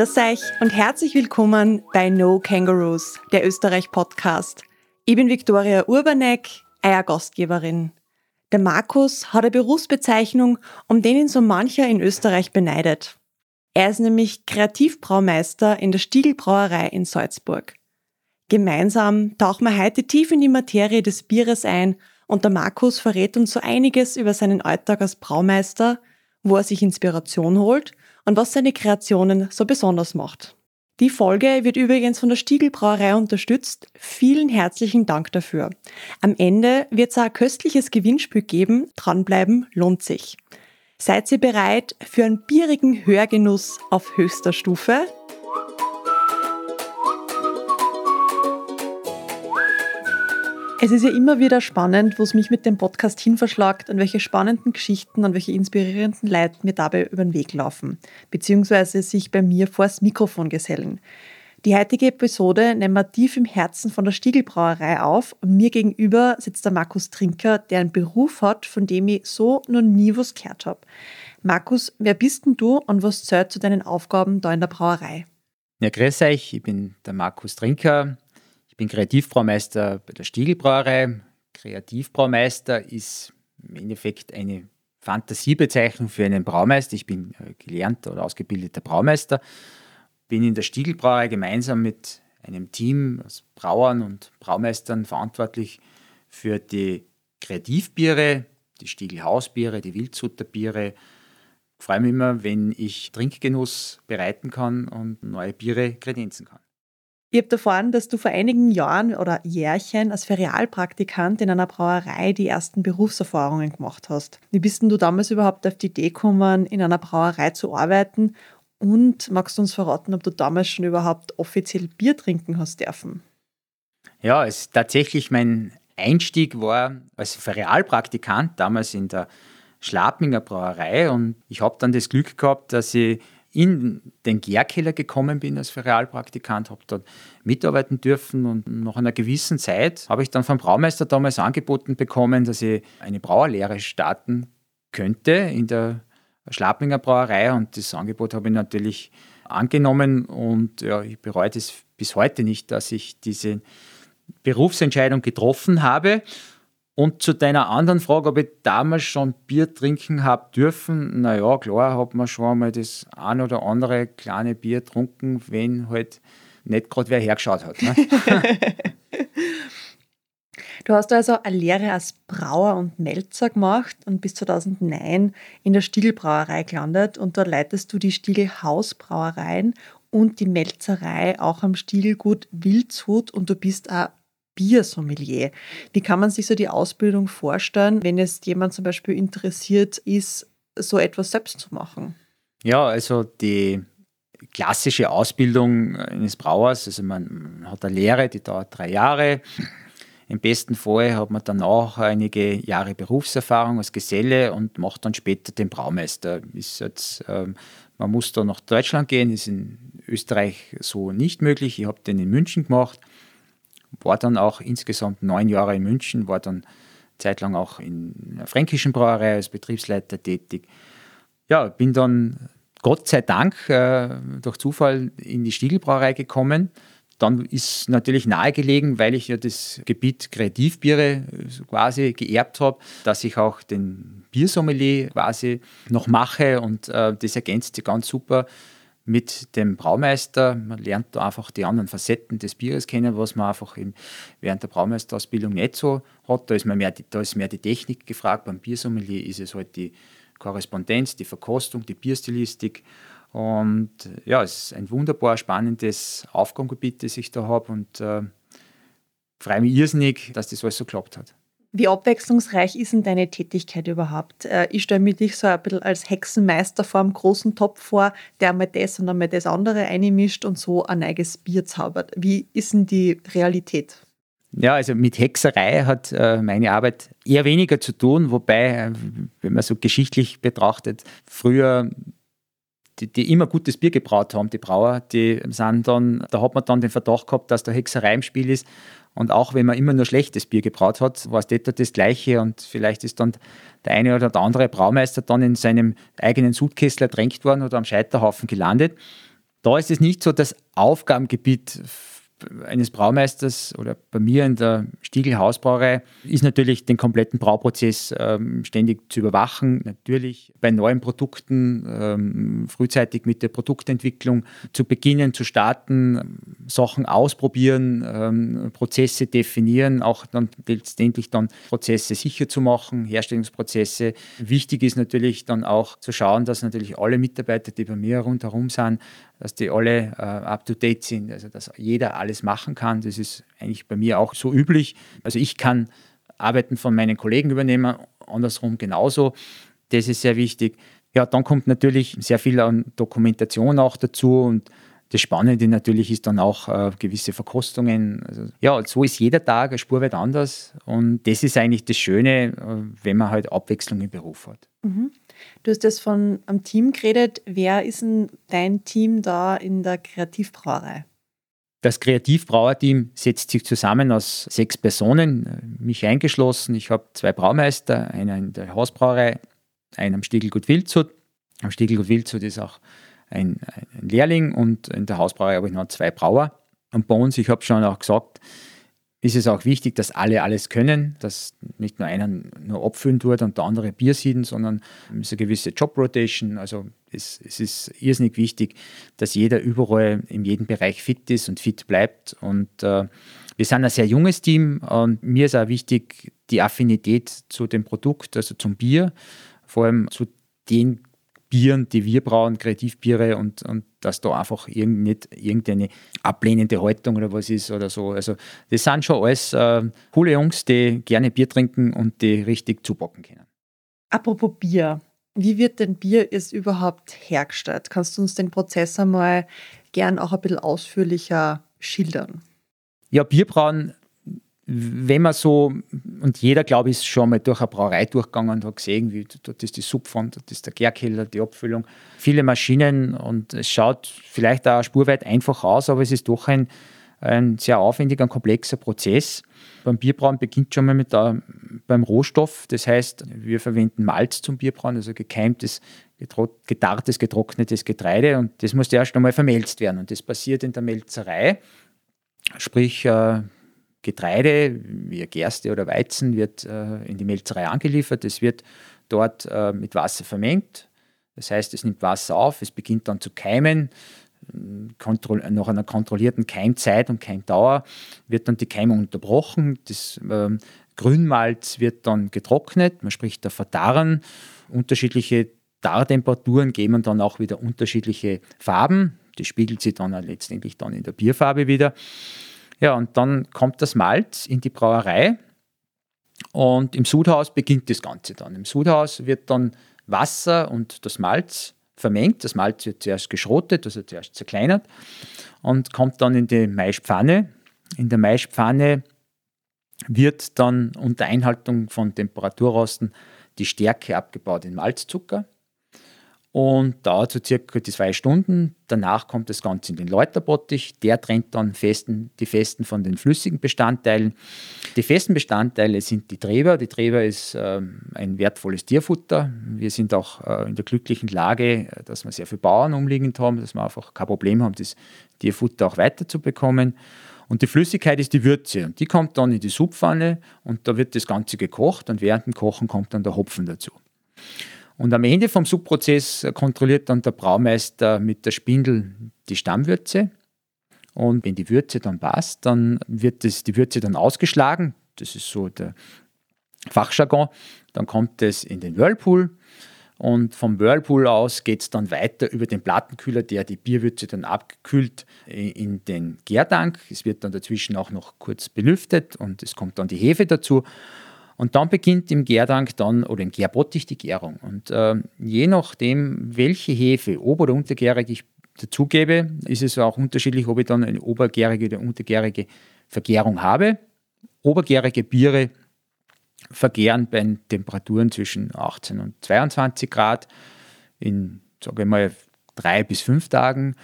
Grüß euch und herzlich willkommen bei No Kangaroos, der Österreich-Podcast. Ich bin Viktoria Urbanek, euer Gastgeberin. Der Markus hat eine Berufsbezeichnung, um den ihn so mancher in Österreich beneidet. Er ist nämlich Kreativbraumeister in der Stiegelbrauerei in Salzburg. Gemeinsam tauchen wir heute tief in die Materie des Bieres ein und der Markus verrät uns so einiges über seinen Alltag als Braumeister, wo er sich Inspiration holt und was seine Kreationen so besonders macht. Die Folge wird übrigens von der Stiegelbrauerei unterstützt. Vielen herzlichen Dank dafür. Am Ende wird es ein köstliches Gewinnspiel geben. Dranbleiben lohnt sich. Seid ihr bereit für einen bierigen Hörgenuss auf höchster Stufe? Es ist ja immer wieder spannend, wo es mich mit dem Podcast hinverschlagt, an welche spannenden Geschichten, an welche inspirierenden Leute mir dabei über den Weg laufen, beziehungsweise sich bei mir vors Mikrofon gesellen. Die heutige Episode nehmen wir tief im Herzen von der Stiegelbrauerei auf und mir gegenüber sitzt der Markus Trinker, der einen Beruf hat, von dem ich so noch nie was gehört habe. Markus, wer bist denn du und was zählt zu deinen Aufgaben da in der Brauerei? Ja, grüß euch, ich bin der Markus Trinker, bin Kreativbraumeister bei der Stiegelbrauerei. Kreativbraumeister ist im Endeffekt eine Fantasiebezeichnung für einen Braumeister. Ich bin äh, gelernter oder ausgebildeter Braumeister, bin in der Stiegelbrauerei gemeinsam mit einem Team aus Brauern und Braumeistern verantwortlich für die Kreativbiere, die Stiegelhausbiere, die Wildsutterbiere. Ich freue mich immer, wenn ich Trinkgenuss bereiten kann und neue Biere kredenzen kann. Ich habe erfahren, dass du vor einigen Jahren oder Jährchen als Ferialpraktikant in einer Brauerei die ersten Berufserfahrungen gemacht hast. Wie bist denn du damals überhaupt auf die Idee gekommen, in einer Brauerei zu arbeiten? Und magst du uns verraten, ob du damals schon überhaupt offiziell Bier trinken hast dürfen? Ja, es tatsächlich mein Einstieg war als Ferialpraktikant damals in der Schlapminger Brauerei und ich habe dann das Glück gehabt, dass ich in den Gärkeller gekommen bin als Realpraktikant, habe dort mitarbeiten dürfen und nach einer gewissen Zeit habe ich dann vom Braumeister damals angeboten bekommen, dass ich eine Brauerlehre starten könnte in der Schlappinger Brauerei und das Angebot habe ich natürlich angenommen und ja, ich bereue es bis heute nicht, dass ich diese Berufsentscheidung getroffen habe und zu deiner anderen Frage, ob ich damals schon Bier trinken habe dürfen, naja, klar, hat man schon einmal das ein oder andere kleine Bier getrunken, wenn halt nicht gerade wer hergeschaut hat. Ne? du hast also eine Lehre als Brauer und Melzer gemacht und bis 2009 in der Stiegelbrauerei gelandet und dort leitest du die Stiegelhausbrauereien und die Melzerei auch am Stiegelgut Wildshut und du bist auch Biersommelier. Wie kann man sich so die Ausbildung vorstellen, wenn jetzt jemand zum Beispiel interessiert ist, so etwas selbst zu machen? Ja, also die klassische Ausbildung eines Brauers, also man hat eine Lehre, die dauert drei Jahre. Im besten Fall hat man dann auch einige Jahre Berufserfahrung als Geselle und macht dann später den Braumeister. Ist jetzt, ähm, man muss da nach Deutschland gehen, ist in Österreich so nicht möglich. Ich habe den in München gemacht war dann auch insgesamt neun Jahre in München, war dann zeitlang auch in der fränkischen Brauerei als Betriebsleiter tätig. Ja, bin dann Gott sei Dank äh, durch Zufall in die Stiegelbrauerei gekommen. Dann ist natürlich nahegelegen, weil ich ja das Gebiet Kreativbiere quasi geerbt habe, dass ich auch den Biersommelier quasi noch mache und äh, das ergänzt ganz super mit dem Braumeister. Man lernt da einfach die anderen Facetten des Bieres kennen, was man einfach im, während der Braumeisterausbildung nicht so hat. Da ist, man mehr, da ist mehr die Technik gefragt. Beim Biersommelier ist es halt die Korrespondenz, die Verkostung, die Bierstilistik. Und ja, es ist ein wunderbar spannendes Aufgabengebiet, das ich da habe und äh, freue mich irrsinnig, dass das alles so geklappt hat. Wie abwechslungsreich ist denn deine Tätigkeit überhaupt? Äh, ich stelle mir dich so ein bisschen als Hexenmeister vor einem großen Topf vor, der einmal das und einmal das andere einmischt und so ein eigenes Bier zaubert. Wie ist denn die Realität? Ja, also mit Hexerei hat äh, meine Arbeit eher weniger zu tun, wobei, äh, wenn man so geschichtlich betrachtet, früher die, die, immer gutes Bier gebraut haben, die Brauer, die sind dann, da hat man dann den Verdacht gehabt, dass da Hexerei im Spiel ist und auch wenn man immer nur schlechtes Bier gebraut hat, war es etwa das Gleiche. Und vielleicht ist dann der eine oder der andere Braumeister dann in seinem eigenen Sudkessel ertränkt worden oder am Scheiterhaufen gelandet. Da ist es nicht so das Aufgabengebiet eines Braumeisters oder bei mir in der Stiegel Hausbrauerei ist natürlich den kompletten Brauprozess ähm, ständig zu überwachen. Natürlich bei neuen Produkten ähm, frühzeitig mit der Produktentwicklung zu beginnen, zu starten, Sachen ausprobieren, ähm, Prozesse definieren, auch dann letztendlich dann Prozesse sicher zu machen, Herstellungsprozesse. Wichtig ist natürlich dann auch zu schauen, dass natürlich alle Mitarbeiter, die bei mir rundherum sind, dass die alle äh, up-to-date sind, also dass jeder alles machen kann. Das ist eigentlich bei mir auch so üblich. Also ich kann Arbeiten von meinen Kollegen übernehmen, andersrum genauso. Das ist sehr wichtig. Ja, dann kommt natürlich sehr viel an Dokumentation auch dazu und das Spannende natürlich ist dann auch äh, gewisse Verkostungen. Also, ja, so ist jeder Tag eine Spur weit anders und das ist eigentlich das Schöne, äh, wenn man halt Abwechslung im Beruf hat. Mhm. Du hast jetzt von einem Team geredet. Wer ist denn dein Team da in der Kreativbrauerei? Das Kreativbrauerteam setzt sich zusammen aus sechs Personen, mich eingeschlossen. Ich habe zwei Braumeister, einer in der Hausbrauerei, einen am Stiegelgut Wildshut. Am Stiegelgut Wildshut ist auch ein, ein, Lehrling und in der Hausbrauerei habe ich noch zwei Brauer. Und bei uns, ich habe schon auch gesagt, ist es auch wichtig, dass alle alles können, dass nicht nur einer nur abfüllen tut und der andere Bier sieht, sondern es ist eine gewisse Job-Rotation. Also es, es, ist irrsinnig wichtig, dass jeder überall in jedem Bereich fit ist und fit bleibt. Und äh, wir sind ein sehr junges Team und mir ist auch wichtig die Affinität zu dem Produkt, also zum Bier, vor allem zu den Bieren, die wir brauen, Kreativbiere und, und dass da einfach irgend, nicht irgendeine ablehnende Haltung oder was ist oder so. Also das sind schon alles äh, coole Jungs, die gerne Bier trinken und die richtig zubocken können. Apropos Bier, wie wird denn Bier jetzt überhaupt hergestellt? Kannst du uns den Prozess einmal gern auch ein bisschen ausführlicher schildern? Ja, Bierbrauen wenn man so, und jeder, glaube ich, ist schon mal durch eine Brauerei durchgegangen und hat gesehen, wie dort ist die Subfond, dort ist der Gärkeller, die Abfüllung, viele Maschinen und es schaut vielleicht auch spurweit einfach aus, aber es ist doch ein, ein sehr aufwendiger, komplexer Prozess. Beim Bierbrauen beginnt schon mal mit der, beim Rohstoff, das heißt, wir verwenden Malz zum Bierbrauen, also gekeimtes, gedarrtes, getrocknetes Getreide und das muss erst einmal vermelzt werden. Und das passiert in der Melzerei, sprich, äh, Getreide, wie Gerste oder Weizen, wird äh, in die Melzerei angeliefert. Es wird dort äh, mit Wasser vermengt. Das heißt, es nimmt Wasser auf, es beginnt dann zu keimen. Nach einer kontrollierten Keimzeit und Keimdauer wird dann die Keimung unterbrochen. Das äh, Grünmalz wird dann getrocknet, man spricht der Verdarren. Unterschiedliche Dartemperaturen geben dann auch wieder unterschiedliche Farben. Das spiegelt sich dann letztendlich dann in der Bierfarbe wieder. Ja, und dann kommt das Malz in die Brauerei und im Sudhaus beginnt das Ganze dann. Im Sudhaus wird dann Wasser und das Malz vermengt. Das Malz wird zuerst geschrotet, also zuerst zerkleinert und kommt dann in die Maispfanne. In der Maispfanne wird dann unter Einhaltung von Temperaturrosten die Stärke abgebaut in Malzzucker und dauert so circa zwei Stunden. Danach kommt das Ganze in den Läuterbottich. Der trennt dann festen, die festen von den flüssigen Bestandteilen. Die festen Bestandteile sind die Treber. Die Treber ist äh, ein wertvolles Tierfutter. Wir sind auch äh, in der glücklichen Lage, dass wir sehr viele Bauern umliegend haben, dass wir einfach kein Problem haben, das Tierfutter auch weiterzubekommen. Und die Flüssigkeit ist die Würze und die kommt dann in die Subpfanne und da wird das Ganze gekocht und während dem Kochen kommt dann der Hopfen dazu. Und am Ende vom Subprozess kontrolliert dann der Braumeister mit der Spindel die Stammwürze. Und wenn die Würze dann passt, dann wird das, die Würze dann ausgeschlagen. Das ist so der Fachjargon. Dann kommt es in den Whirlpool. Und vom Whirlpool aus geht es dann weiter über den Plattenkühler, der die Bierwürze dann abgekühlt in den Gärtank. Es wird dann dazwischen auch noch kurz belüftet und es kommt dann die Hefe dazu. Und dann beginnt im Gärtank dann oder im Gärbottich die Gärung. Und äh, je nachdem, welche Hefe, ober- oder untergärig ich dazugebe, ist es auch unterschiedlich, ob ich dann eine obergärige oder untergärige Vergärung habe. Obergärige Biere vergären bei Temperaturen zwischen 18 und 22 Grad in, sage ich mal, drei bis fünf Tagen.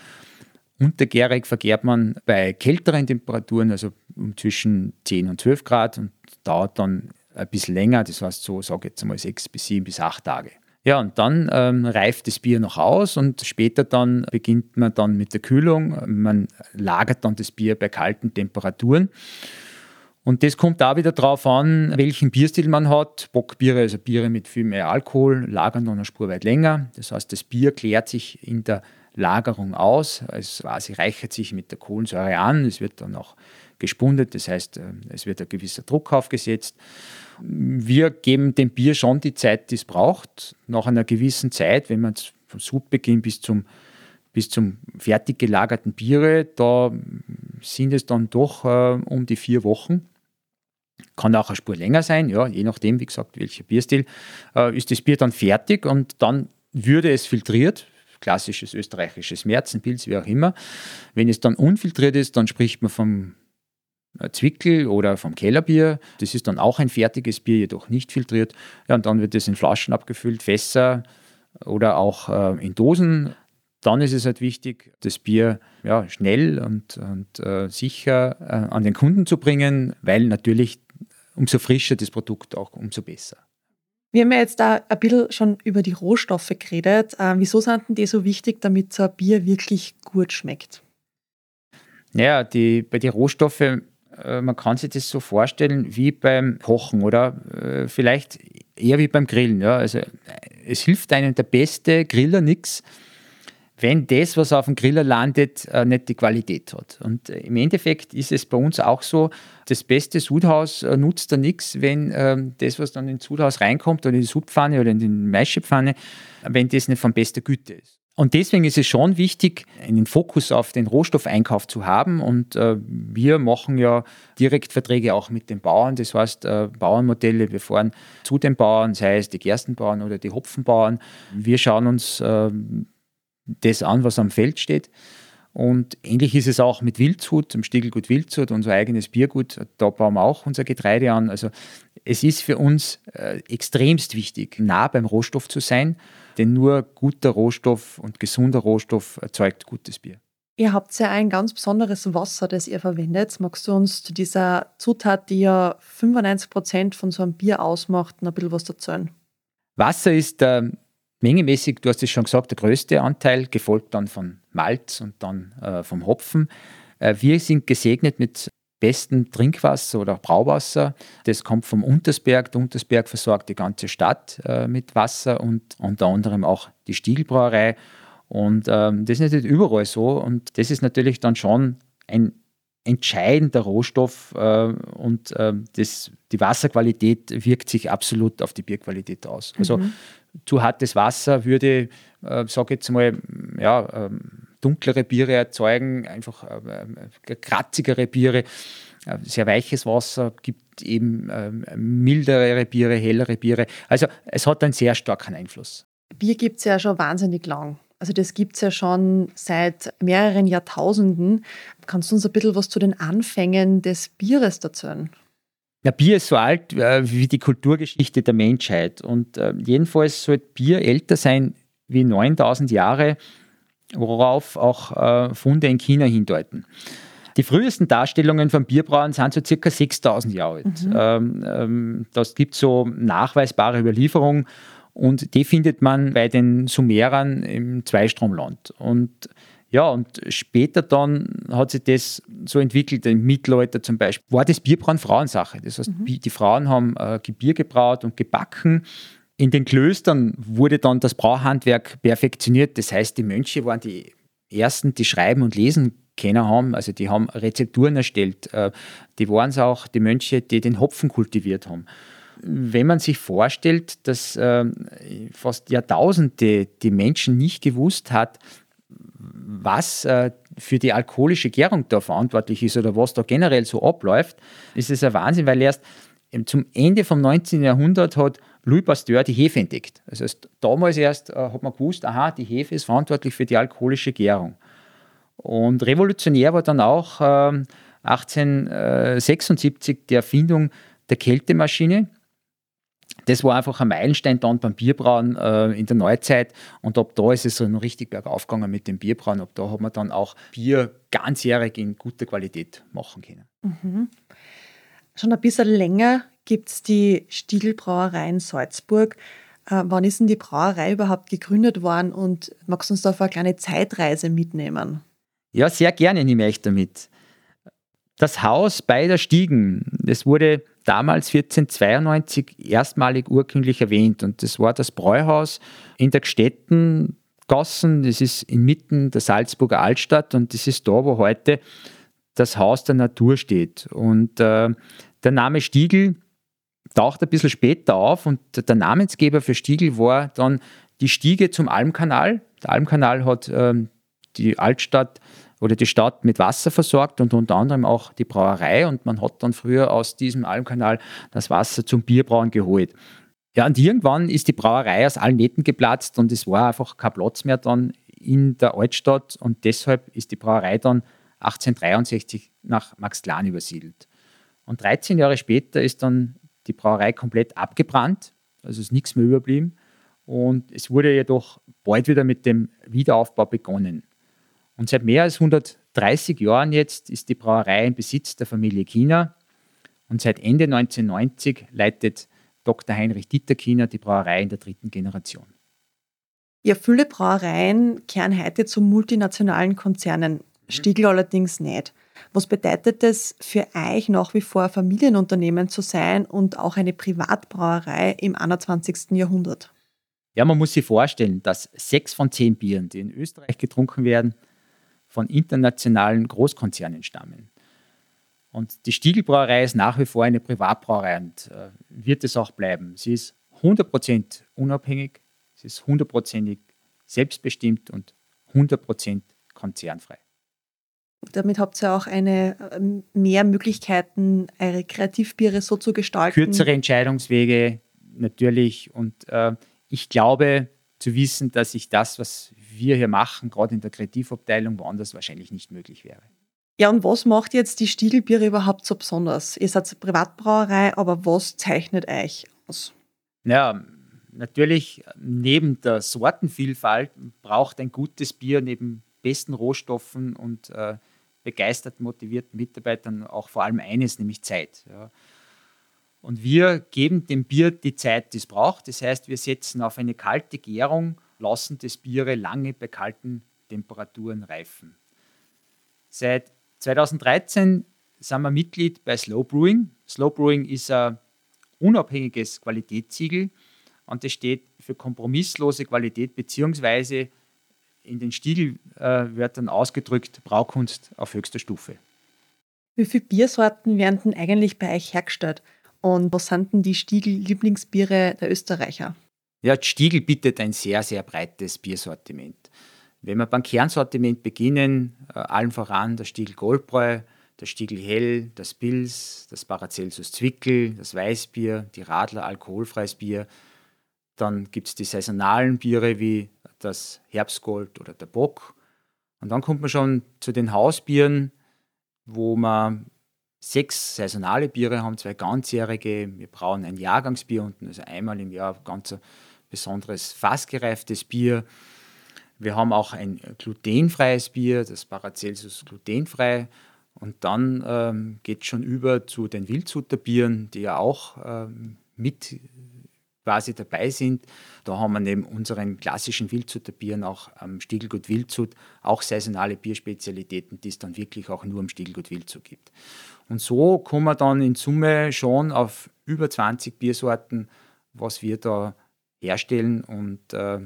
Untergärig vergärt man bei kälteren Temperaturen, also um zwischen 10 und 12 Grad und dauert dann ein bisschen länger, das heißt so, sage ich jetzt mal sechs bis sieben bis acht Tage. Ja, und dann ähm, reift das Bier noch aus und später dann beginnt man dann mit der Kühlung. Man lagert dann das Bier bei kalten Temperaturen. Und das kommt da wieder darauf an, welchen Bierstil man hat. Bockbiere, also Biere mit viel mehr Alkohol, lagern dann eine Spur weit länger. Das heißt, das Bier klärt sich in der Lagerung aus. Es quasi reichert sich mit der Kohlensäure an. Es wird dann auch gespundet, das heißt, äh, es wird ein gewisser Druck aufgesetzt. Wir geben dem Bier schon die Zeit, die es braucht. Nach einer gewissen Zeit, wenn man vom Subbeginn bis zum, bis zum fertig gelagerten Biere, da sind es dann doch äh, um die vier Wochen. Kann auch eine Spur länger sein, ja, je nachdem, wie gesagt, welcher Bierstil, äh, ist das Bier dann fertig und dann würde es filtriert, klassisches österreichisches Märzenpilz, wie auch immer. Wenn es dann unfiltriert ist, dann spricht man vom Zwickel oder vom Kellerbier. Das ist dann auch ein fertiges Bier, jedoch nicht filtriert. Ja, und dann wird das in Flaschen abgefüllt, Fässer oder auch äh, in Dosen. Dann ist es halt wichtig, das Bier ja, schnell und, und äh, sicher äh, an den Kunden zu bringen, weil natürlich umso frischer das Produkt auch umso besser. Wir haben ja jetzt da ein bisschen schon über die Rohstoffe geredet. Äh, wieso sind denn die so wichtig, damit so ein Bier wirklich gut schmeckt? Ja, die, bei den Rohstoffen äh, man kann sich das so vorstellen wie beim Kochen oder äh, vielleicht eher wie beim Grillen. Ja? Also, es hilft einem der beste Griller nichts, wenn das, was auf dem Griller landet, äh, nicht die Qualität hat. Und im Endeffekt ist es bei uns auch so, das beste Sudhaus nutzt da nichts, wenn ähm, das, was dann ins Sudhaus reinkommt oder in die Sudpfanne oder in die Maischepfanne, wenn das nicht von bester Güte ist. Und deswegen ist es schon wichtig, einen Fokus auf den Rohstoffeinkauf zu haben. Und äh, wir machen ja Direktverträge auch mit den Bauern. Das heißt, äh, Bauernmodelle, wir fahren zu den Bauern, sei es die Gerstenbauern oder die Hopfenbauern. Wir schauen uns äh, das an, was am Feld steht. Und ähnlich ist es auch mit Wildshut, zum Stiegelgut Wildshut, unser eigenes Biergut. Da bauen wir auch unser Getreide an. Also es ist für uns äh, extremst wichtig, nah beim Rohstoff zu sein denn nur guter Rohstoff und gesunder Rohstoff erzeugt gutes Bier. Ihr habt ja ein ganz besonderes Wasser, das ihr verwendet. Magst du uns zu dieser Zutat, die ja 95 Prozent von so einem Bier ausmacht, noch ein bisschen was erzählen? Wasser ist äh, mengemäßig, du hast es schon gesagt, der größte Anteil, gefolgt dann von Malz und dann äh, vom Hopfen. Äh, wir sind gesegnet mit besten Trinkwasser oder Brauwasser. Das kommt vom Untersberg. Der Untersberg versorgt die ganze Stadt äh, mit Wasser und unter anderem auch die Stiegelbrauerei. Und ähm, das ist nicht überall so. Und das ist natürlich dann schon ein entscheidender Rohstoff äh, und äh, das, die Wasserqualität wirkt sich absolut auf die Bierqualität aus. Also mhm. zu hartes Wasser würde, äh, sage jetzt mal, ja, ähm, dunklere Biere erzeugen, einfach äh, äh, kratzigere Biere. Äh, sehr weiches Wasser gibt eben ähm, mildere Biere, hellere Biere. Also es hat einen sehr starken Einfluss. Bier gibt es ja schon wahnsinnig lang. Also das gibt es ja schon seit mehreren Jahrtausenden. Kannst du uns ein bisschen was zu den Anfängen des Bieres erzählen? Ja, Bier ist so alt äh, wie die Kulturgeschichte der Menschheit. Und äh, jedenfalls sollte Bier älter sein wie 9000 Jahre worauf auch äh, Funde in China hindeuten. Die frühesten Darstellungen von Bierbrauen sind so circa 6000 Jahre alt. Mhm. Ähm, ähm, das gibt so nachweisbare Überlieferungen und die findet man bei den Sumerern im Zweistromland. Und ja, und später dann hat sich das so entwickelt, im Mittelalter zum Beispiel, war das Bierbrauen Frauensache. Das heißt, mhm. die Frauen haben äh, Bier gebraut und gebacken in den Klöstern wurde dann das Brauhandwerk perfektioniert. Das heißt, die Mönche waren die ersten, die schreiben und lesen kennen haben. Also die haben Rezepturen erstellt. Äh, die waren es auch, die Mönche, die den Hopfen kultiviert haben. Wenn man sich vorstellt, dass ähm, fast Jahrtausende die Menschen nicht gewusst hat, was äh, für die alkoholische Gärung da verantwortlich ist oder was da generell so abläuft, ist es ein Wahnsinn, weil erst zum Ende vom 19. Jahrhundert hat Louis Pasteur die Hefe entdeckt. Das heißt, damals erst äh, hat man gewusst, aha, die Hefe ist verantwortlich für die alkoholische Gärung. Und revolutionär war dann auch äh, 1876 die Erfindung der Kältemaschine. Das war einfach ein Meilenstein dann beim Bierbrauen äh, in der Neuzeit. Und ab da ist es so richtig bergauf gegangen mit dem Bierbrauen. Ab da hat man dann auch Bier ganzjährig in guter Qualität machen können. Mhm. Schon ein bisschen länger gibt es die Stiegelbrauerei in Salzburg. Äh, wann ist denn die Brauerei überhaupt gegründet worden und magst du uns da auf eine kleine Zeitreise mitnehmen? Ja, sehr gerne nehme ich damit. Das Haus bei der Stiegen, das wurde damals 1492 erstmalig urkundlich erwähnt und das war das Bräuhaus in der Gstettengassen, das ist inmitten der Salzburger Altstadt und das ist da, wo heute das Haus der Natur steht. Und äh, der Name Stiegel taucht ein bisschen später auf und der Namensgeber für Stiegel war dann die Stiege zum Almkanal. Der Almkanal hat äh, die Altstadt oder die Stadt mit Wasser versorgt und unter anderem auch die Brauerei und man hat dann früher aus diesem Almkanal das Wasser zum Bierbrauen geholt. Ja, und irgendwann ist die Brauerei aus allen Nähten geplatzt und es war einfach kein Platz mehr dann in der Altstadt und deshalb ist die Brauerei dann 1863 nach Maxglan übersiedelt. Und 13 Jahre später ist dann die Brauerei komplett abgebrannt, also ist nichts mehr überblieben. Und es wurde jedoch bald wieder mit dem Wiederaufbau begonnen. Und seit mehr als 130 Jahren jetzt ist die Brauerei im Besitz der Familie China. Und seit Ende 1990 leitet Dr. Heinrich Dieter China die Brauerei in der dritten Generation. Ja, viele Brauereien kehren heute zu multinationalen Konzernen. Stiegel allerdings nicht. Was bedeutet es für euch nach wie vor Familienunternehmen zu sein und auch eine Privatbrauerei im 21. Jahrhundert? Ja, man muss sich vorstellen, dass sechs von zehn Bieren, die in Österreich getrunken werden, von internationalen Großkonzernen stammen. Und die Stiegelbrauerei ist nach wie vor eine Privatbrauerei und äh, wird es auch bleiben. Sie ist 100% unabhängig, sie ist 100%ig selbstbestimmt und 100% konzernfrei. Damit habt ihr auch eine, ähm, mehr Möglichkeiten, eure Kreativbiere so zu gestalten. Kürzere Entscheidungswege natürlich und äh, ich glaube zu wissen, dass ich das, was wir hier machen, gerade in der Kreativabteilung, woanders wahrscheinlich nicht möglich wäre. Ja, und was macht jetzt die Stiegelbiere überhaupt so besonders? Ihr seid eine Privatbrauerei, aber was zeichnet euch aus? Ja, natürlich neben der Sortenvielfalt braucht ein gutes Bier neben besten Rohstoffen und äh, begeistert motivierten Mitarbeitern auch vor allem eines, nämlich Zeit. Ja. Und wir geben dem Bier die Zeit, die es braucht. Das heißt, wir setzen auf eine kalte Gärung lassen das Biere lange bei kalten Temperaturen reifen. Seit 2013 sind wir Mitglied bei Slow Brewing. Slow Brewing ist ein unabhängiges Qualitätssiegel und das steht für kompromisslose Qualität beziehungsweise in den Stiegelwörtern ausgedrückt Braukunst auf höchster Stufe. Wie viele Biersorten werden denn eigentlich bei euch hergestellt? Und was sind denn die Stiegel-Lieblingsbiere der Österreicher? Ja, Stiegel bietet ein sehr, sehr breites Biersortiment. Wenn wir beim Kernsortiment beginnen, äh, allen voran der Stiegel Goldbräu, der Stiegel Hell, das Pils, das Paracelsus Zwickel, das Weißbier, die Radler alkoholfreies Bier. Dann gibt es die saisonalen Biere wie das Herbstgold oder der Bock. Und dann kommt man schon zu den Hausbieren, wo man sechs saisonale Biere haben, zwei ganzjährige. Wir brauen ein Jahrgangsbier unten, also einmal im Jahr ganz besonderes fassgereiftes Bier. Wir haben auch ein glutenfreies Bier, das Paracelsus glutenfrei. Und dann ähm, geht es schon über zu den Wildzuterbieren, die ja auch ähm, mit quasi dabei sind. Da haben wir neben unseren klassischen Wildzuterbieren auch am Stiegelgut Wildzut auch saisonale Bierspezialitäten, die es dann wirklich auch nur am Stiegelgut Wildzut gibt. Und so kommen wir dann in Summe schon auf über 20 Biersorten, was wir da herstellen und äh,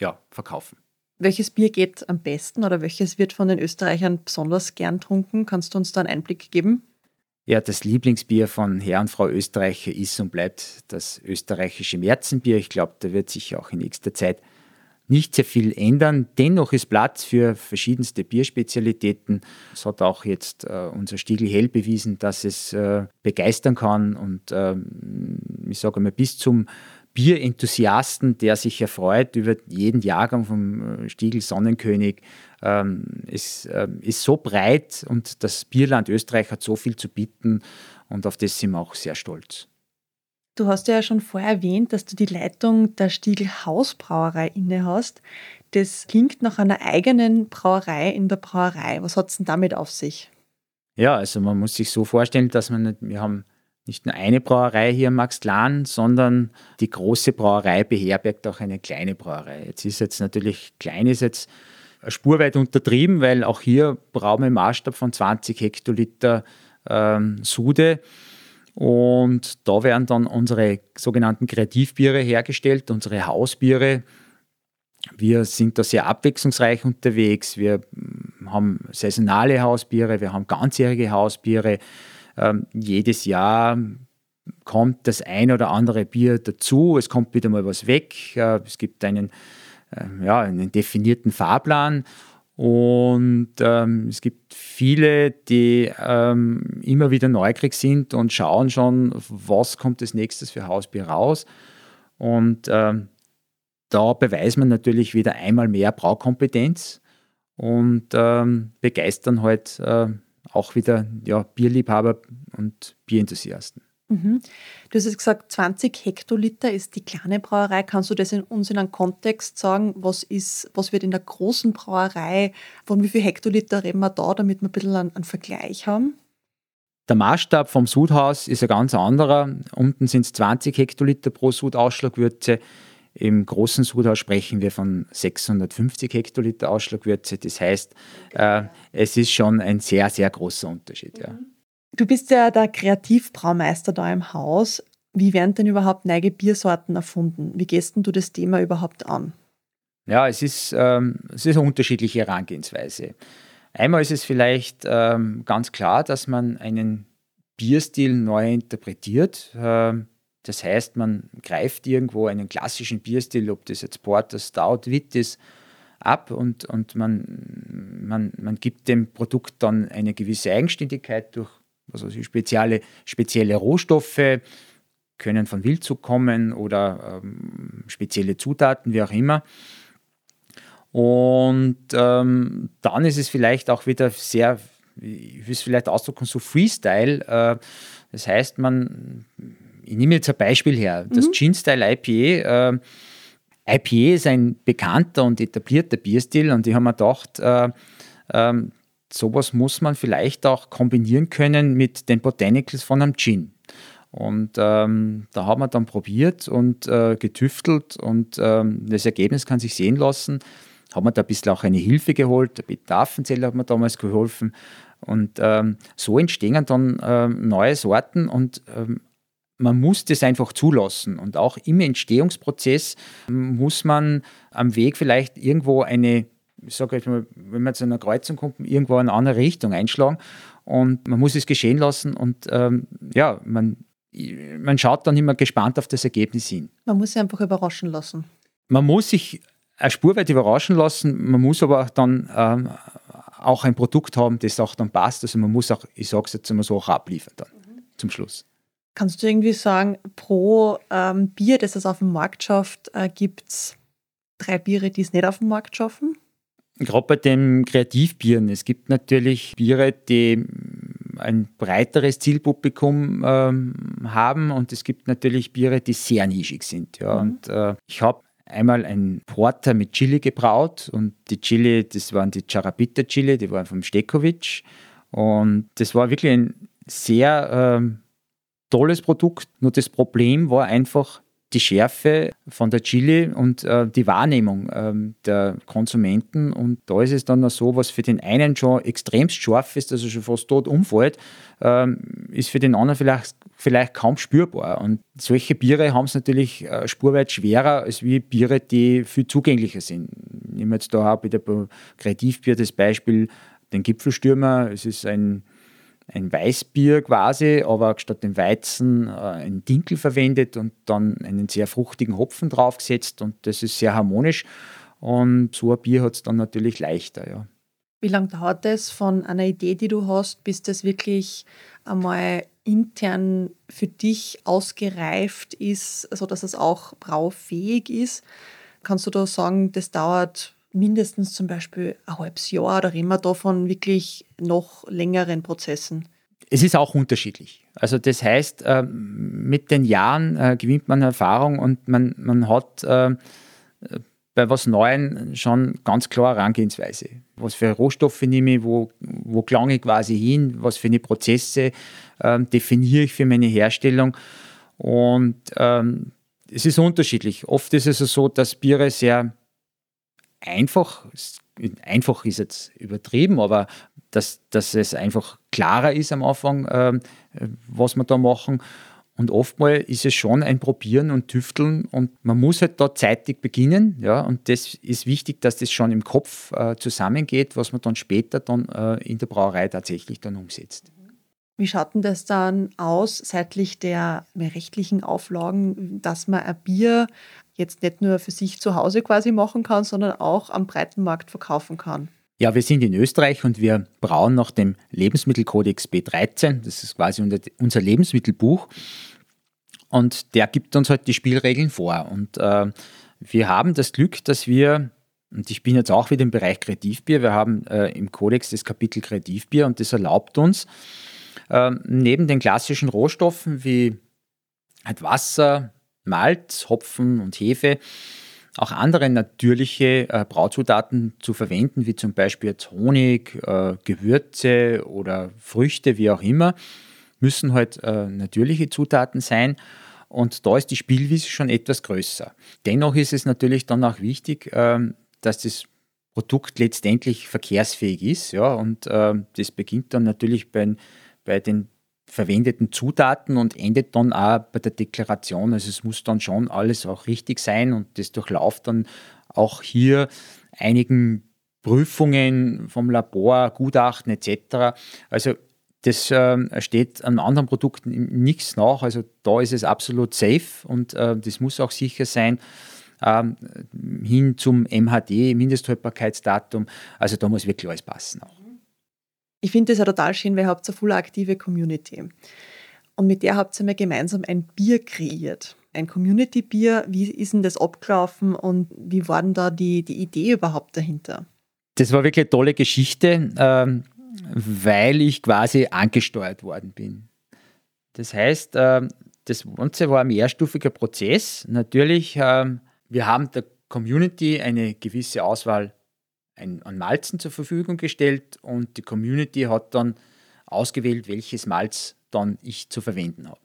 ja, verkaufen. Welches Bier geht am besten oder welches wird von den Österreichern besonders gern trunken? Kannst du uns da einen Einblick geben? Ja, das Lieblingsbier von Herr und Frau Österreicher ist und bleibt das österreichische Märzenbier. Ich glaube, da wird sich auch in nächster Zeit nicht sehr viel ändern. Dennoch ist Platz für verschiedenste Bierspezialitäten. Es hat auch jetzt äh, unser Stiegel Hell bewiesen, dass es äh, begeistern kann und äh, ich sage mal bis zum Bierenthusiasten, der sich erfreut über jeden Jahrgang vom äh, Stiegel Sonnenkönig. Ähm, es äh, ist so breit und das Bierland Österreich hat so viel zu bieten und auf das sind wir auch sehr stolz. Du hast ja schon vorher erwähnt, dass du die Leitung der Stiegel Hausbrauerei inne hast. Das klingt nach einer eigenen Brauerei in der Brauerei. Was hat es denn damit auf sich? Ja, also man muss sich so vorstellen, dass man, wir haben nicht nur eine Brauerei hier in Maxglan, sondern die große Brauerei beherbergt auch eine kleine Brauerei. Jetzt ist jetzt natürlich, klein ist jetzt spurweit untertrieben, weil auch hier brauen wir im Maßstab von 20 Hektoliter ähm, Sude. Und da werden dann unsere sogenannten Kreativbiere hergestellt, unsere Hausbiere. Wir sind da sehr abwechslungsreich unterwegs. Wir haben saisonale Hausbiere, wir haben ganzjährige Hausbiere. Ähm, jedes Jahr kommt das ein oder andere Bier dazu. Es kommt wieder mal was weg. Äh, es gibt einen, äh, ja, einen definierten Fahrplan. Und ähm, es gibt viele, die ähm, immer wieder neugierig sind und schauen schon, was kommt als nächstes für Hausbier raus. Und ähm, da beweist man natürlich wieder einmal mehr Braukompetenz und ähm, begeistern halt äh, auch wieder ja, Bierliebhaber und Bierenthusiasten. Mhm. Du hast jetzt gesagt, 20 Hektoliter ist die kleine Brauerei. Kannst du das in uns in einem Kontext sagen? Was, ist, was wird in der großen Brauerei, von wie viel Hektoliter reden wir da, damit wir ein bisschen einen, einen Vergleich haben? Der Maßstab vom Sudhaus ist ein ganz anderer. Unten sind es 20 Hektoliter pro Sudausschlagwürze. Im großen Sudhaus sprechen wir von 650 Hektoliter Ausschlagwürze. Das heißt, äh, es ist schon ein sehr, sehr großer Unterschied. Ja. Du bist ja der Kreativbraumeister da im Haus. Wie werden denn überhaupt neue Biersorten erfunden? Wie gehst du das Thema überhaupt an? Ja, es ist, ähm, es ist eine unterschiedliche Herangehensweise. Einmal ist es vielleicht ähm, ganz klar, dass man einen Bierstil neu interpretiert. Ähm, das heißt, man greift irgendwo einen klassischen Bierstil, ob das jetzt Porter, Stout, Wit ist, ab und, und man, man, man gibt dem Produkt dann eine gewisse Eigenständigkeit durch also spezielle, spezielle Rohstoffe, können von Wildzug kommen oder ähm, spezielle Zutaten, wie auch immer. Und ähm, dann ist es vielleicht auch wieder sehr, ich will es vielleicht ausdrücken, so Freestyle. Äh, das heißt, man ich nehme jetzt ein Beispiel her, das mhm. Gin-Style IPA. Äh, IPA ist ein bekannter und etablierter Bierstil und ich habe mir gedacht, äh, äh, sowas muss man vielleicht auch kombinieren können mit den Botanicals von einem Gin. Und ähm, da haben wir dann probiert und äh, getüftelt und ähm, das Ergebnis kann sich sehen lassen. Haben wir da ein bisschen auch eine Hilfe geholt, der Peter Affenzeller hat mir damals geholfen. Und ähm, so entstehen dann ähm, neue Sorten und ähm, man muss das einfach zulassen. Und auch im Entstehungsprozess muss man am Weg vielleicht irgendwo eine, ich sage jetzt mal, wenn man zu einer Kreuzung kommt, irgendwo in eine andere Richtung einschlagen. Und man muss es geschehen lassen. Und ähm, ja, man, man schaut dann immer gespannt auf das Ergebnis hin. Man muss sich einfach überraschen lassen. Man muss sich eine Spur weit überraschen lassen. Man muss aber dann ähm, auch ein Produkt haben, das auch dann passt. Also man muss auch, ich sage es jetzt immer so, auch abliefern dann mhm. zum Schluss. Kannst du irgendwie sagen, pro ähm, Bier, das es auf dem Markt schafft, äh, gibt es drei Biere, die es nicht auf dem Markt schaffen? Gerade bei den Kreativbieren. Es gibt natürlich Biere, die ein breiteres Zielpublikum ähm, haben und es gibt natürlich Biere, die sehr nischig sind. Ja. Mhm. Und äh, ich habe einmal ein Porter mit Chili gebraut und die Chili, das waren die Charapita Chili, die waren vom Stekovic und das war wirklich ein sehr ähm, tolles Produkt, nur das Problem war einfach die Schärfe von der Chili und äh, die Wahrnehmung äh, der Konsumenten. Und da ist es dann so, was für den einen schon extremst scharf ist, also schon fast tot umfällt, äh, ist für den anderen vielleicht, vielleicht kaum spürbar. Und solche Biere haben es natürlich äh, spurweit schwerer als wie Biere, die viel zugänglicher sind. Ich nehme jetzt da auch wieder bei Kreativbier das Beispiel, den Gipfelstürmer. Es ist ein ein Weißbier quasi, aber statt dem Weizen äh, ein Dinkel verwendet und dann einen sehr fruchtigen Hopfen draufgesetzt und das ist sehr harmonisch. Und so ein Bier hat es dann natürlich leichter, ja. Wie lange dauert es von einer Idee, die du hast, bis das wirklich einmal intern für dich ausgereift ist, sodass es auch braufähig ist? Kannst du da sagen, das dauert mindestens zum Beispiel ein halbes Jahr oder reden wir da von wirklich noch längeren Prozessen? Es ist auch unterschiedlich. Also das heißt, äh, mit den Jahren äh, gewinnt man Erfahrung und man, man hat äh, bei was Neuem schon ganz klar Herangehensweise. Was für Rohstoffe nehme ich, wo, wo klange ich quasi hin, was für eine Prozesse ähm, definiere ich für meine Herstellung. Und ähm, es ist unterschiedlich. Oft ist es so, dass Biere sehr einfach, einfach ist jetzt übertrieben, aber dass, dass es einfach klarer ist am Anfang, äh, was wir da machen. Und oftmals ist es schon ein Probieren und Tüfteln und man muss halt da zeitig beginnen. Ja, und das ist wichtig, dass das schon im Kopf äh, zusammengeht, was man dann später dann äh, in der Brauerei tatsächlich dann umsetzt. Wie schaut denn das dann aus seitlich der rechtlichen Auflagen, dass man ein Bier jetzt nicht nur für sich zu Hause quasi machen kann, sondern auch am breiten Markt verkaufen kann? Ja, wir sind in Österreich und wir brauen nach dem Lebensmittelkodex B13. Das ist quasi unser Lebensmittelbuch. Und der gibt uns halt die Spielregeln vor. Und äh, wir haben das Glück, dass wir, und ich bin jetzt auch wieder im Bereich Kreativbier, wir haben äh, im Kodex das Kapitel Kreativbier und das erlaubt uns, äh, neben den klassischen Rohstoffen wie halt Wasser, Malz, Hopfen und Hefe, auch andere natürliche äh, Brauzutaten zu verwenden, wie zum Beispiel Honig, äh, Gewürze oder Früchte, wie auch immer, müssen halt äh, natürliche Zutaten sein. Und da ist die Spielwiese schon etwas größer. Dennoch ist es natürlich dann auch wichtig, ähm, dass das Produkt letztendlich verkehrsfähig ist. Ja, und ähm, das beginnt dann natürlich bei, bei den verwendeten Zutaten und endet dann auch bei der Deklaration. Also es muss dann schon alles auch richtig sein und das durchlauft dann auch hier einigen Prüfungen vom Labor, Gutachten etc. Also das äh, steht an anderen Produkten nichts nach. Also da ist es absolut safe und äh, das muss auch sicher sein. Ähm, hin zum MHD, Mindesthaltbarkeitsdatum. Also da muss wirklich alles passen auch ich finde das ja total schön, weil ihr habt eine voll aktive Community. Und mit der habt ihr mal gemeinsam ein Bier kreiert. Ein Community-Bier. Wie ist denn das abgelaufen und wie war denn da die, die Idee überhaupt dahinter? Das war wirklich eine tolle Geschichte, ähm, weil ich quasi angesteuert worden bin. Das heißt, ähm, das Ganze war ein mehrstufiger Prozess. Natürlich, ähm, wir haben der Community eine gewisse Auswahl ein, an Malzen zur Verfügung gestellt und die Community hat dann ausgewählt, welches Malz dann ich zu verwenden habe.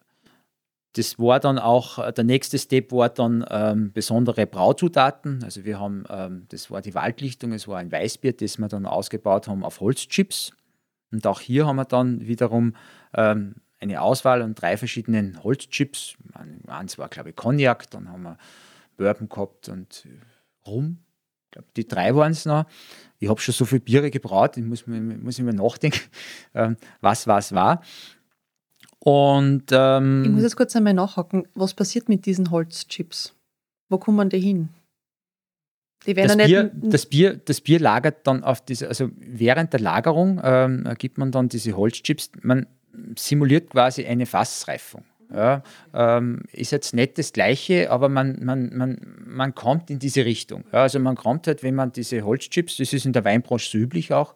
Das war dann auch, der nächste Step war dann ähm, besondere Brauzutaten. Also wir haben, ähm, das war die Waldlichtung, es war ein Weißbier, das wir dann ausgebaut haben auf Holzchips. Und auch hier haben wir dann wiederum ähm, eine Auswahl an drei verschiedenen Holzchips. Eins war, glaube ich, Cognac, dann haben wir Bourbon gehabt und Rum die drei waren es noch. Ich habe schon so viele Biere gebraut, ich muss, muss immer nachdenken, ähm, was was war. Und, ähm, ich muss jetzt kurz einmal nachhaken, was passiert mit diesen Holzchips? Wo kommen die hin? Die das, Bier, das, Bier, das Bier lagert dann auf diese, also während der Lagerung ähm, gibt man dann diese Holzchips, man simuliert quasi eine Fassreifung. Ja, ähm, ist jetzt nicht das Gleiche, aber man, man, man, man kommt in diese Richtung. Ja, also man kommt halt, wenn man diese Holzchips, das ist in der Weinbranche so üblich auch,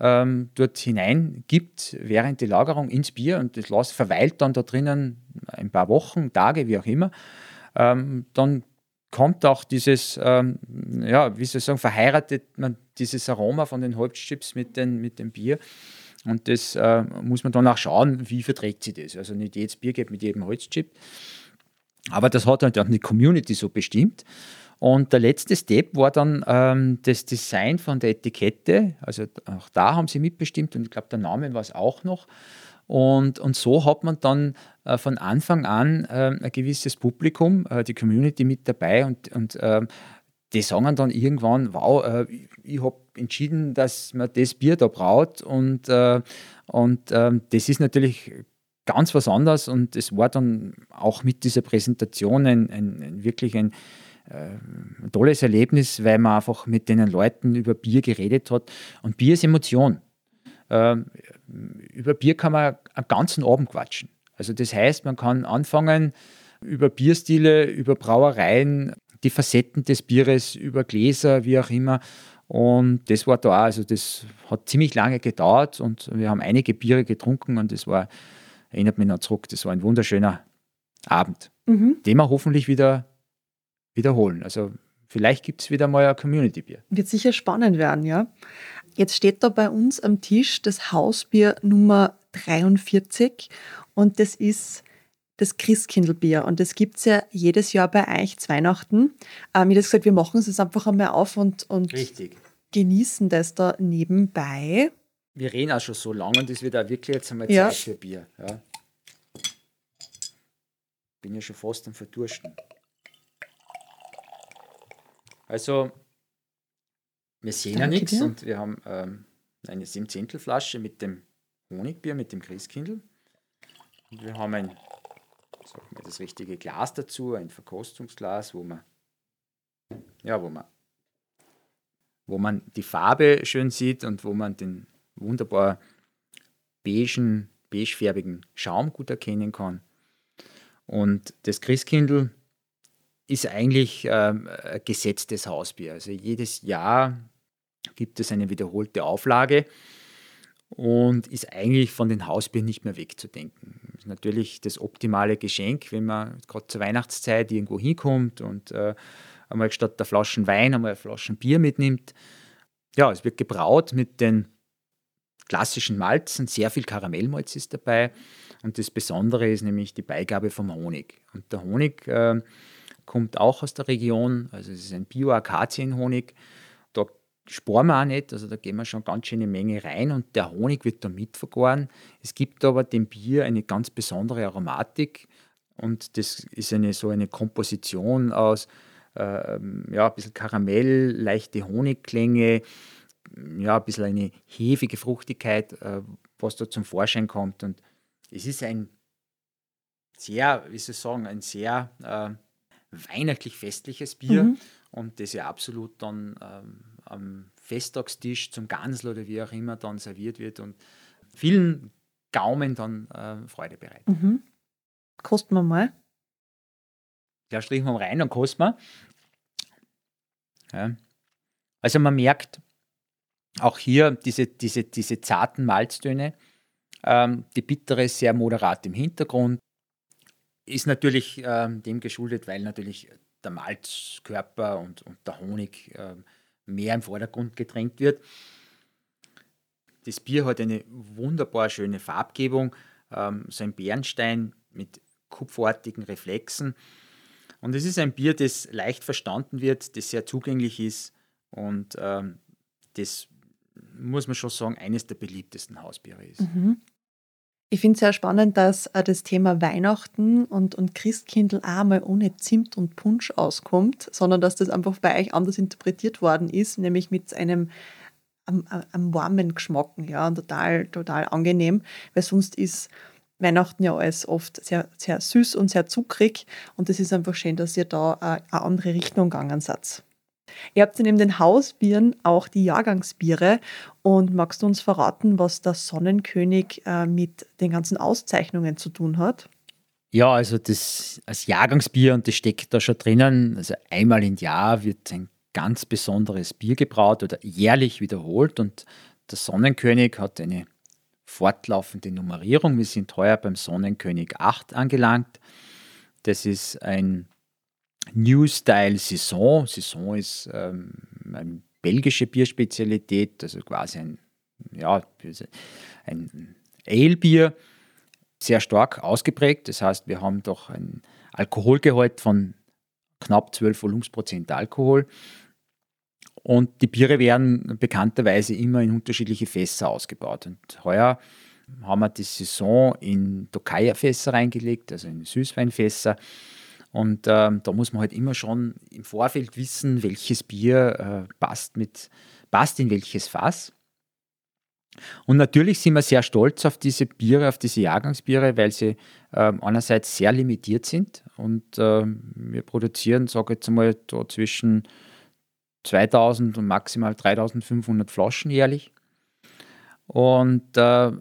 ähm, dort hineingibt während der Lagerung ins Bier und das Glas verweilt dann da drinnen ein paar Wochen, Tage, wie auch immer, ähm, dann kommt auch dieses, ähm, ja, wie soll ich sagen, verheiratet man dieses Aroma von den Holzchips mit, den, mit dem Bier. Und das äh, muss man dann auch schauen, wie verträgt sie das. Also nicht jedes Bier geht mit jedem Holzchip. Aber das hat halt auch die Community so bestimmt. Und der letzte Step war dann ähm, das Design von der Etikette. Also auch da haben sie mitbestimmt und ich glaube, der Name war es auch noch. Und, und so hat man dann äh, von Anfang an äh, ein gewisses Publikum, äh, die Community mit dabei und, und ähm, die sagen dann irgendwann, wow, äh, ich habe entschieden, dass man das Bier da braut und, äh, und äh, das ist natürlich ganz was anderes und es war dann auch mit dieser Präsentation ein, ein, ein wirklich ein, ein äh, tolles Erlebnis, weil man einfach mit den Leuten über Bier geredet hat und Bier ist Emotion. Ähm, über Bier kann man einen ganzen Abend quatschen. Also das heißt, man kann anfangen über Bierstile, über Brauereien, die Facetten des Bieres über Gläser, wie auch immer. Und das war da, also das hat ziemlich lange gedauert und wir haben einige Biere getrunken und das war, erinnert mich noch zurück, das war ein wunderschöner Abend, mhm. den wir hoffentlich wieder wiederholen. Also vielleicht gibt es wieder mal ein Community-Bier. Wird sicher spannend werden, ja. Jetzt steht da bei uns am Tisch das Hausbier Nummer 43 und das ist das Christkindlbier. Und das gibt es ja jedes Jahr bei euch zu Weihnachten. Ähm, ich habe gesagt, wir machen es jetzt einfach einmal auf und, und Richtig. genießen das da nebenbei. Wir reden auch schon so lange und es wird auch wirklich jetzt einmal Ja. Zeit für Bier. Ja. Bin ja schon fast am Verdursten. Also, wir sehen ja Danke nichts dir. und wir haben ähm, eine 7 Zehntel Flasche mit dem Honigbier, mit dem Christkindl. Und wir haben ein, sag mal, das richtige Glas dazu, ein Verkostungsglas, wo man, ja, wo man, wo man die Farbe schön sieht und wo man den wunderbar beigen, beigefärbigen Schaum gut erkennen kann. Und das Christkindl ist eigentlich ähm, ein gesetztes Hausbier. Also jedes Jahr gibt es eine wiederholte Auflage und ist eigentlich von den Hausbieren nicht mehr wegzudenken. Ist natürlich das optimale Geschenk, wenn man gerade zur Weihnachtszeit irgendwo hinkommt und äh, einmal statt der Flaschen Wein einmal eine Flaschen Bier mitnimmt. Ja, es wird gebraut mit den klassischen Malzen, sehr viel Karamellmalz ist dabei und das Besondere ist nämlich die Beigabe vom Honig. Und der Honig äh, kommt auch aus der Region, also es ist ein Bio-Akazienhonig. Sparen wir auch nicht, also da gehen wir schon ganz schöne Menge rein und der Honig wird da mitvergoren. Es gibt aber dem Bier eine ganz besondere Aromatik und das ist eine so eine Komposition aus äh, ja, ein bisschen Karamell, leichte Honigklänge, ja, ein bisschen eine hefige Fruchtigkeit, äh, was da zum Vorschein kommt. Und es ist ein sehr, wie soll ich sagen, ein sehr äh, weihnachtlich-festliches Bier Mhm. und das ja absolut dann ähm, am Festtagstisch zum Gansel oder wie auch immer dann serviert wird und vielen Gaumen dann äh, Freude bereitet. Mhm. Kosten wir mal. Ja, strichen wir mal rein, dann kosten wir. Ja. Also man merkt auch hier diese, diese, diese zarten Malztöne. Ähm, die bittere sehr moderat im Hintergrund. Ist natürlich ähm, dem geschuldet, weil natürlich der Malzkörper und, und der Honig ähm, mehr im Vordergrund gedrängt wird. Das Bier hat eine wunderbar schöne Farbgebung, ähm, so ein Bernstein mit kupferartigen Reflexen. Und es ist ein Bier, das leicht verstanden wird, das sehr zugänglich ist und ähm, das muss man schon sagen, eines der beliebtesten Hausbiere ist. Mhm. Ich finde es sehr spannend, dass äh, das Thema Weihnachten und, und Christkindl auch mal ohne Zimt und Punsch auskommt, sondern dass das einfach bei euch anders interpretiert worden ist, nämlich mit einem am, am- warmen Geschmack, ja, total, total angenehm, weil sonst ist Weihnachten ja alles oft sehr, sehr süß und sehr zuckrig und es ist einfach schön, dass ihr da äh, eine andere Richtung gegangen seid. Ihr habt neben den Hausbieren auch die Jahrgangsbiere und magst du uns verraten, was der Sonnenkönig äh, mit den ganzen Auszeichnungen zu tun hat? Ja, also das als Jahrgangsbier und das steckt da schon drinnen. Also einmal im Jahr wird ein ganz besonderes Bier gebraut oder jährlich wiederholt und der Sonnenkönig hat eine fortlaufende Nummerierung. Wir sind heuer beim Sonnenkönig 8 angelangt. Das ist ein New Style Saison. Saison ist ähm, eine belgische Bierspezialität, also quasi ein, ja, ein Ale-Bier sehr stark ausgeprägt. Das heißt, wir haben doch ein Alkoholgehalt von knapp 12 Volumensprozent Alkohol. Und die Biere werden bekannterweise immer in unterschiedliche Fässer ausgebaut. Und heuer haben wir die Saison in Tokaja-Fässer reingelegt, also in Süßweinfässer. Und ähm, da muss man halt immer schon im Vorfeld wissen, welches Bier äh, passt, mit, passt in welches Fass. Und natürlich sind wir sehr stolz auf diese Biere, auf diese Jahrgangsbiere, weil sie ähm, einerseits sehr limitiert sind und ähm, wir produzieren, sage ich jetzt einmal, da zwischen 2000 und maximal 3500 Flaschen jährlich. Und, äh,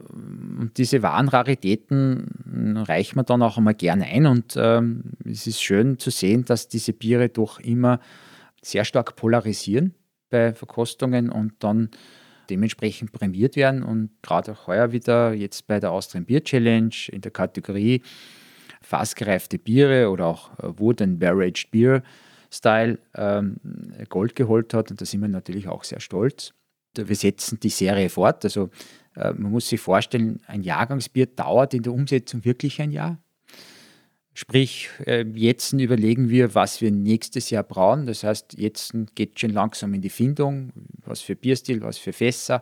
diese wahren Raritäten reichen wir dann auch einmal gerne ein. Und ähm, es ist schön zu sehen, dass diese Biere doch immer sehr stark polarisieren bei Verkostungen und dann dementsprechend prämiert werden. Und gerade auch heuer wieder jetzt bei der Austrian Beer Challenge in der Kategorie fassgereifte Biere oder auch äh, Wood and Barraged Beer Style ähm, Gold geholt hat. Und da sind wir natürlich auch sehr stolz. Wir setzen die Serie fort. Also äh, man muss sich vorstellen, ein Jahrgangsbier dauert in der Umsetzung wirklich ein Jahr. Sprich, äh, jetzt überlegen wir, was wir nächstes Jahr brauchen. Das heißt, jetzt geht schon langsam in die Findung, was für Bierstil, was für Fässer.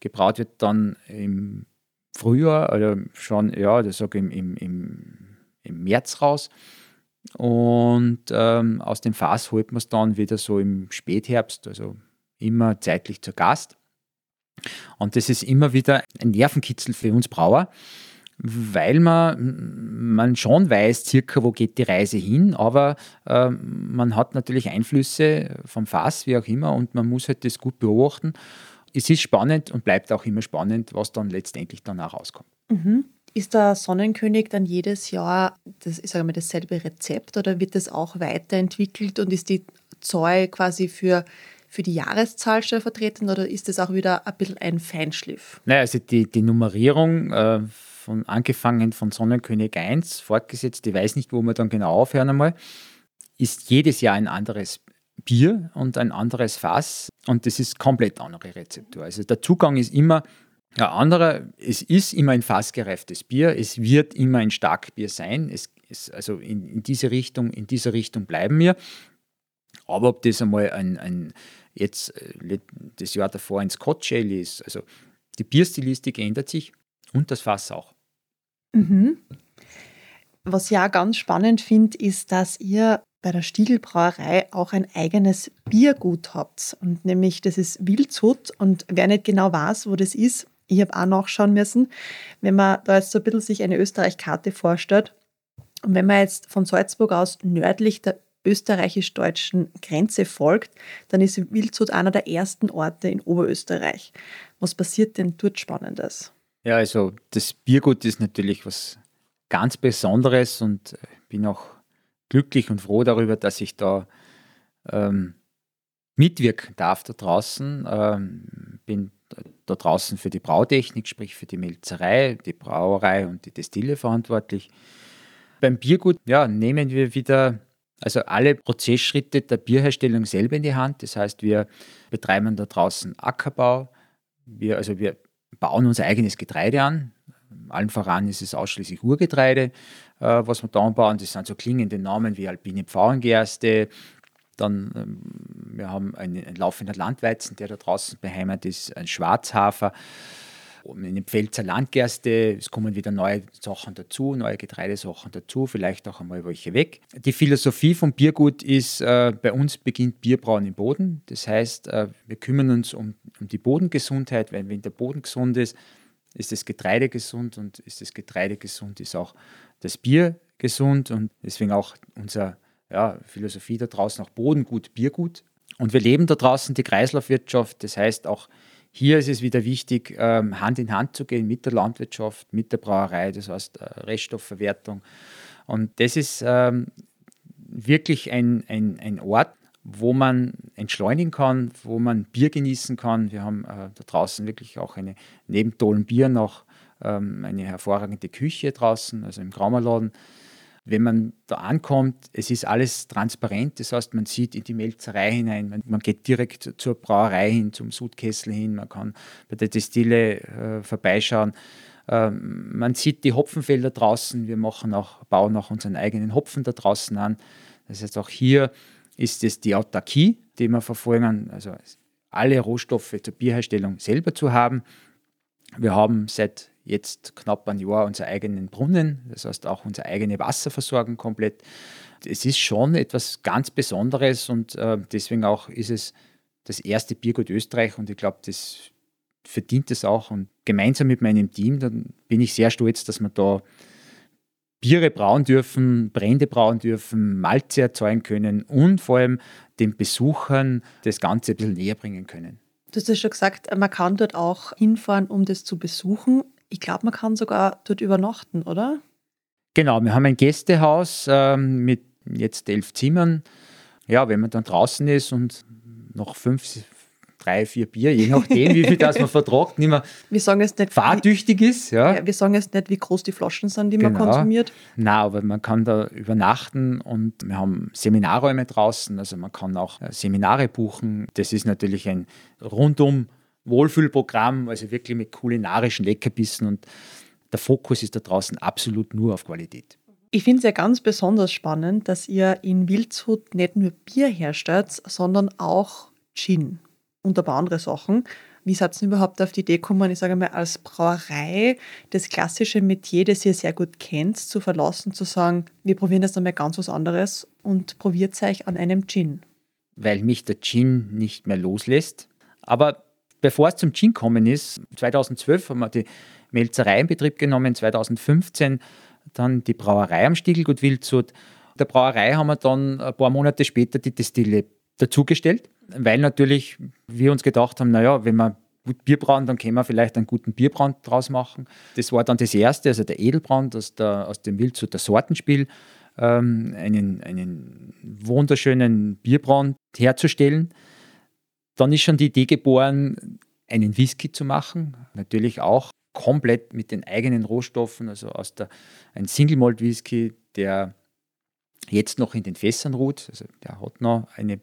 Gebraut wird dann im Frühjahr oder schon, ja, das sage im, im, im, im März raus. Und ähm, aus dem Fass holt man es dann wieder so im Spätherbst, also immer zeitlich zur Gast. Und das ist immer wieder ein Nervenkitzel für uns Brauer, weil man, man schon weiß, circa wo geht die Reise hin, aber äh, man hat natürlich Einflüsse vom Fass, wie auch immer, und man muss halt das gut beobachten. Es ist spannend und bleibt auch immer spannend, was dann letztendlich danach rauskommt. Mhm. Ist der Sonnenkönig dann jedes Jahr das, ich sage mal, dasselbe Rezept oder wird das auch weiterentwickelt und ist die Zoll quasi für für die Jahreszahl vertreten oder ist das auch wieder ein bisschen ein Feinschliff? Naja, also die, die Nummerierung äh, von angefangen von Sonnenkönig 1 fortgesetzt, ich weiß nicht, wo wir dann genau aufhören einmal, ist jedes Jahr ein anderes Bier und ein anderes Fass und das ist komplett andere Rezeptur. Also der Zugang ist immer ein anderer. Es ist immer ein fassgereiftes Bier, es wird immer ein Starkbier sein. Es, es, also in, in, diese Richtung, in dieser Richtung bleiben wir. Aber ob das einmal ein, ein jetzt äh, das Jahr davor ein Scotch Ale ist, also die Bierstilistik ändert sich und das Fass auch. Mhm. Was ich auch ganz spannend finde, ist, dass ihr bei der Stiegelbrauerei auch ein eigenes Biergut habt. Und nämlich, das ist Wildshut. Und wer nicht genau weiß, wo das ist, ich habe auch nachschauen müssen, wenn man da jetzt so ein bisschen sich eine Österreich-Karte vorstellt. Und wenn man jetzt von Salzburg aus nördlich der österreichisch-deutschen Grenze folgt, dann ist Wildshut einer der ersten Orte in Oberösterreich. Was passiert denn dort Spannendes? Ja, also das Biergut ist natürlich was ganz Besonderes und ich bin auch glücklich und froh darüber, dass ich da ähm, mitwirken darf da draußen. Ähm, bin da draußen für die Brautechnik, sprich für die Melzerei, die Brauerei und die Destille verantwortlich. Beim Biergut ja, nehmen wir wieder also alle Prozessschritte der Bierherstellung selber in die Hand. Das heißt, wir betreiben da draußen Ackerbau. Wir, also wir bauen unser eigenes Getreide an. Allen voran ist es ausschließlich Urgetreide, äh, was wir da anbauen. Das sind so klingende Namen wie Alpine Pfauengerste. Dann, ähm, wir haben einen, einen laufenden Landweizen, der da draußen beheimatet ist, ein Schwarzhafer in den Pfälzer Landgerste, es kommen wieder neue Sachen dazu, neue Getreidesachen dazu, vielleicht auch einmal welche weg. Die Philosophie vom Biergut ist, äh, bei uns beginnt Bierbrauen im Boden. Das heißt, äh, wir kümmern uns um, um die Bodengesundheit, weil wenn der Boden gesund ist, ist das Getreide gesund und ist das Getreide gesund, ist auch das Bier gesund und deswegen auch unsere ja, Philosophie da draußen auch Bodengut, Biergut. Und wir leben da draußen die Kreislaufwirtschaft, das heißt auch hier ist es wieder wichtig, ähm, Hand in Hand zu gehen mit der Landwirtschaft, mit der Brauerei, das heißt äh, Reststoffverwertung. Und das ist ähm, wirklich ein, ein, ein Ort, wo man entschleunigen kann, wo man Bier genießen kann. Wir haben äh, da draußen wirklich auch eine, neben tollen Bier noch ähm, eine hervorragende Küche draußen, also im Graumerladen wenn man da ankommt, es ist alles transparent, das heißt, man sieht in die Melzerei hinein, man, man geht direkt zur Brauerei hin, zum Sudkessel hin, man kann bei der Destille äh, vorbeischauen. Ähm, man sieht die Hopfenfelder draußen, wir machen auch, bauen auch unseren eigenen Hopfen da draußen an. Das heißt, auch hier ist es die Autarkie, die wir verfolgen, also alle Rohstoffe zur Bierherstellung selber zu haben. Wir haben seit jetzt knapp ein Jahr unseren eigenen Brunnen, das heißt auch unsere eigene Wasserversorgung komplett. Es ist schon etwas ganz Besonderes und äh, deswegen auch ist es das erste Biergut Österreich und ich glaube, das verdient es auch. Und gemeinsam mit meinem Team, dann bin ich sehr stolz, dass wir da Biere brauen dürfen, Brände brauen dürfen, Malze erzeugen können und vor allem den Besuchern das Ganze ein bisschen näher bringen können. Du hast ja schon gesagt, man kann dort auch hinfahren, um das zu besuchen. Ich glaube, man kann sogar dort übernachten, oder? Genau, wir haben ein Gästehaus ähm, mit jetzt elf Zimmern. Ja, wenn man dann draußen ist und noch fünf, drei, vier Bier, je nachdem, wie viel das man vertragt, nicht mehr wir sagen jetzt nicht, fahrtüchtig ist. Ja. ja. wir sagen jetzt nicht, wie groß die Flaschen sind, die genau. man konsumiert. Na, aber man kann da übernachten und wir haben Seminarräume draußen, also man kann auch äh, Seminare buchen. Das ist natürlich ein rundum Wohlfühlprogramm, also wirklich mit kulinarischen Leckerbissen und der Fokus ist da draußen absolut nur auf Qualität. Ich finde es ja ganz besonders spannend, dass ihr in Wildshut nicht nur Bier herstellt, sondern auch Gin und ein paar andere Sachen. Wie seid ihr überhaupt auf die Idee gekommen, ich sage mal, als Brauerei das klassische Metier, das ihr sehr gut kennt, zu verlassen, zu sagen, wir probieren jetzt einmal ganz was anderes und probiert es euch an einem Gin? Weil mich der Gin nicht mehr loslässt. Aber bevor es zum Gin gekommen ist, 2012 haben wir die Melzerei in Betrieb genommen, 2015 dann die Brauerei am Stiegelgut Wildshut. Der Brauerei haben wir dann ein paar Monate später die Destille dazugestellt, weil natürlich wir uns gedacht haben, naja, wenn wir gut Bier brauen, dann können wir vielleicht einen guten Bierbrand draus machen. Das war dann das erste, also der Edelbrand aus, der, aus dem Wildshut Sortenspiel, ähm, einen, einen wunderschönen Bierbrand herzustellen. Dann ist schon die Idee geboren, einen Whisky zu machen. Natürlich auch komplett mit den eigenen Rohstoffen, also aus der, ein Single Malt Whisky, der jetzt noch in den Fässern ruht. Also der hat noch eine,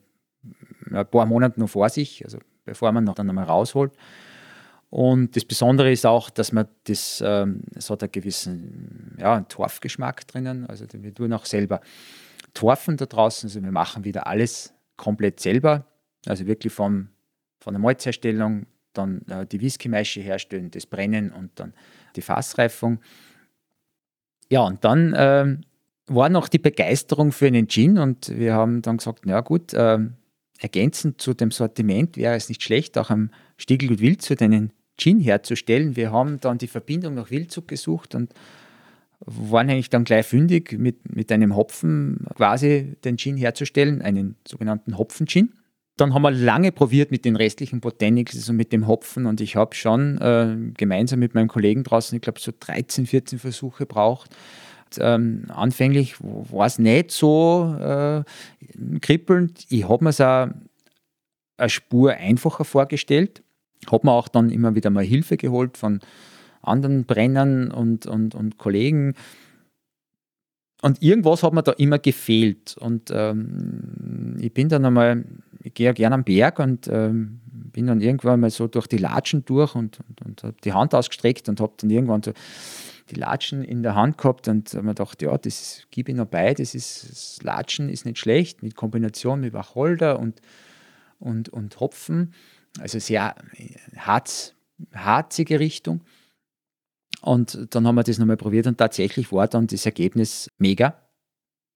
ein paar Monate noch vor sich, also bevor man noch dann einmal rausholt. Und das Besondere ist auch, dass man das, ähm, es hat einen gewissen ja, einen Torfgeschmack drinnen. Also wir tun auch selber Torfen da draußen. Also wir machen wieder alles komplett selber. Also wirklich vom, von der Malzherstellung dann äh, die Whisky-Maische herstellen, das Brennen und dann die Fassreifung. Ja, und dann äh, war noch die Begeisterung für einen Gin und wir haben dann gesagt, na gut, äh, ergänzend zu dem Sortiment wäre es nicht schlecht, auch am Stiegelgut Wildshut einen Gin herzustellen. Wir haben dann die Verbindung nach Wildzug gesucht und waren eigentlich dann gleich fündig, mit, mit einem Hopfen quasi den Gin herzustellen, einen sogenannten Hopfen-Gin. Dann haben wir lange probiert mit den restlichen Botanicals, also mit dem Hopfen. Und ich habe schon äh, gemeinsam mit meinem Kollegen draußen, ich glaube, so 13, 14 Versuche braucht. Ähm, anfänglich war es nicht so äh, kribbelnd. Ich habe mir es auch eine Spur einfacher vorgestellt. Habe mir auch dann immer wieder mal Hilfe geholt von anderen Brennern und, und, und Kollegen. Und irgendwas hat mir da immer gefehlt. Und ähm, ich bin dann einmal ich gehe ja gerne am Berg und ähm, bin dann irgendwann mal so durch die Latschen durch und, und, und habe die Hand ausgestreckt und habe dann irgendwann so die Latschen in der Hand gehabt und habe mir gedacht, ja, das gebe ich noch bei, das, ist, das Latschen ist nicht schlecht, mit Kombination mit Wacholder und, und, und Hopfen, also sehr harz, harzige Richtung. Und dann haben wir das nochmal probiert und tatsächlich war dann das Ergebnis mega.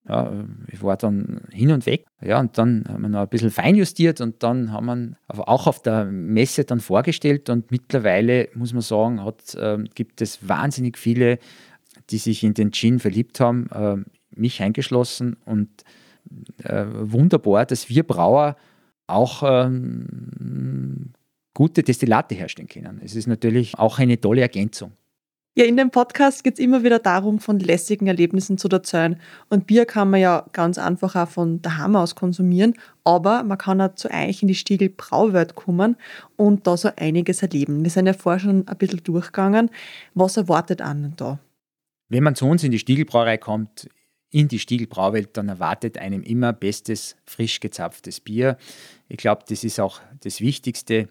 Ja, ich war dann hin und weg. Ja, und dann haben wir noch ein bisschen feinjustiert und dann haben wir auch auf der Messe dann vorgestellt und mittlerweile muss man sagen, hat, äh, gibt es wahnsinnig viele, die sich in den Gin verliebt haben, äh, mich eingeschlossen und äh, wunderbar, dass wir Brauer auch ähm, gute Destillate herstellen können. Es ist natürlich auch eine tolle Ergänzung. Ja, in dem Podcast geht es immer wieder darum, von lässigen Erlebnissen zu erzählen. Und Bier kann man ja ganz einfach auch von daheim aus konsumieren, aber man kann auch zu euch in die Stiegel Brauwelt kommen und da so einiges erleben. Wir sind ja vorher schon ein bisschen durchgegangen. Was erwartet einen da? Wenn man zu uns in die Stiegelbrauerei kommt, in die Stiegelbrauwelt, dann erwartet einem immer bestes, frisch gezapftes Bier. Ich glaube, das ist auch das Wichtigste.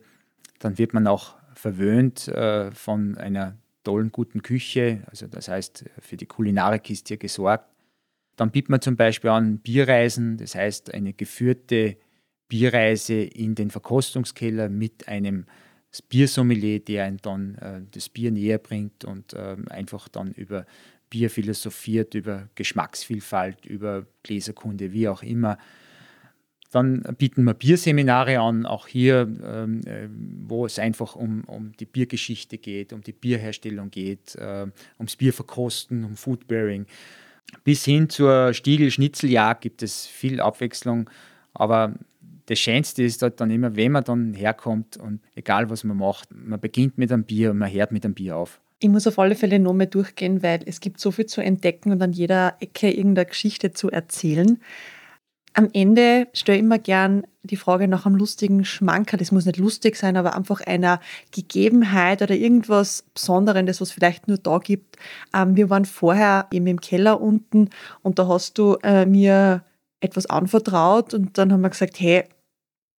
Dann wird man auch verwöhnt äh, von einer tollen, guten Küche. Also das heißt, für die Kulinarik ist hier gesorgt. Dann bietet man zum Beispiel an Bierreisen, das heißt eine geführte Bierreise in den Verkostungskeller mit einem Biersommelier, der einen dann äh, das Bier näher bringt und äh, einfach dann über Bier philosophiert, über Geschmacksvielfalt, über Gläserkunde, wie auch immer. Dann bieten wir Bierseminare an, auch hier, ähm, äh, wo es einfach um, um die Biergeschichte geht, um die Bierherstellung geht, äh, ums Bierverkosten, um Foodbearing. Bis hin zur Stiegel-Schnitzeljagd gibt es viel Abwechslung, aber das Schönste ist dort dann immer, wenn man dann herkommt und egal was man macht, man beginnt mit einem Bier und man hört mit einem Bier auf. Ich muss auf alle Fälle noch mehr durchgehen, weil es gibt so viel zu entdecken und an jeder Ecke irgendeine Geschichte zu erzählen. Am Ende stelle ich immer gern die Frage nach einem lustigen Schmanker. Das muss nicht lustig sein, aber einfach einer Gegebenheit oder irgendwas Besonderes, was vielleicht nur da gibt. Ähm, wir waren vorher eben im Keller unten und da hast du äh, mir etwas anvertraut und dann haben wir gesagt, hey,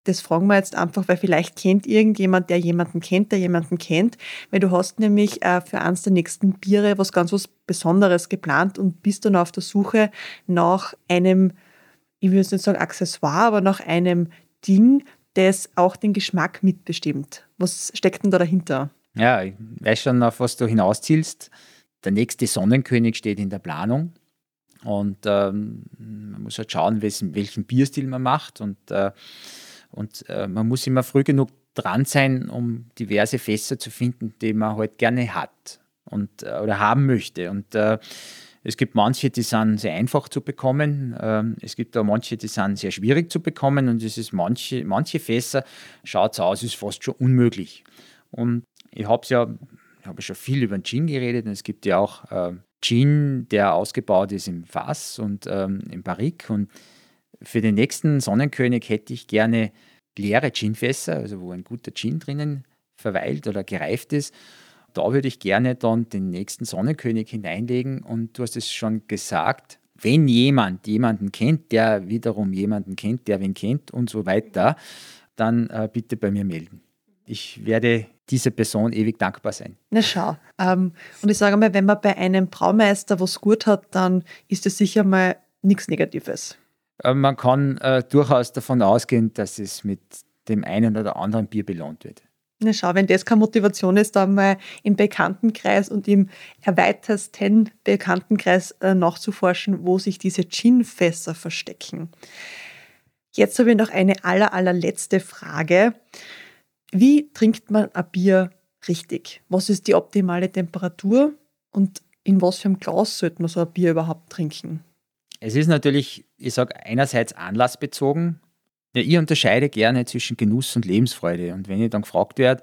das fragen wir jetzt einfach, weil vielleicht kennt irgendjemand, der jemanden kennt, der jemanden kennt. Weil du hast nämlich äh, für eins der nächsten Biere was ganz was Besonderes geplant und bist dann auf der Suche nach einem ich würde nicht sagen Accessoire, aber nach einem Ding, das auch den Geschmack mitbestimmt. Was steckt denn da dahinter? Ja, ich weiß schon, auf was du hinauszielst. Der nächste Sonnenkönig steht in der Planung. Und ähm, man muss halt schauen, welchen, welchen Bierstil man macht. Und, äh, und äh, man muss immer früh genug dran sein, um diverse Fässer zu finden, die man halt gerne hat und, äh, oder haben möchte. Und äh, es gibt manche, die sind sehr einfach zu bekommen. Ähm, es gibt auch manche, die sind sehr schwierig zu bekommen. Und es ist manche, manche Fässer schaut es aus, ist fast schon unmöglich. Und ich habe ja, ich habe schon viel über den Gin geredet. Und es gibt ja auch äh, Gin, der ausgebaut ist im Fass und ähm, im Barrique. Und für den nächsten Sonnenkönig hätte ich gerne leere Ginfässer, also wo ein guter Gin drinnen verweilt oder gereift ist da würde ich gerne dann den nächsten Sonnenkönig hineinlegen. Und du hast es schon gesagt, wenn jemand jemanden kennt, der wiederum jemanden kennt, der wen kennt und so weiter, dann äh, bitte bei mir melden. Ich werde dieser Person ewig dankbar sein. Na schau. Ähm, und ich sage mal, wenn man bei einem Braumeister was gut hat, dann ist es sicher mal nichts Negatives. Äh, man kann äh, durchaus davon ausgehen, dass es mit dem einen oder anderen Bier belohnt wird. Na schau, wenn das keine Motivation ist, dann mal im Bekanntenkreis und im erweitersten Bekanntenkreis äh, nachzuforschen, wo sich diese Gin-Fässer verstecken. Jetzt habe ich noch eine aller, allerletzte Frage. Wie trinkt man ein Bier richtig? Was ist die optimale Temperatur und in was für einem Glas sollte man so ein Bier überhaupt trinken? Es ist natürlich, ich sage, einerseits anlassbezogen, ja, ich unterscheide gerne zwischen Genuss und Lebensfreude. Und wenn ich dann gefragt werde,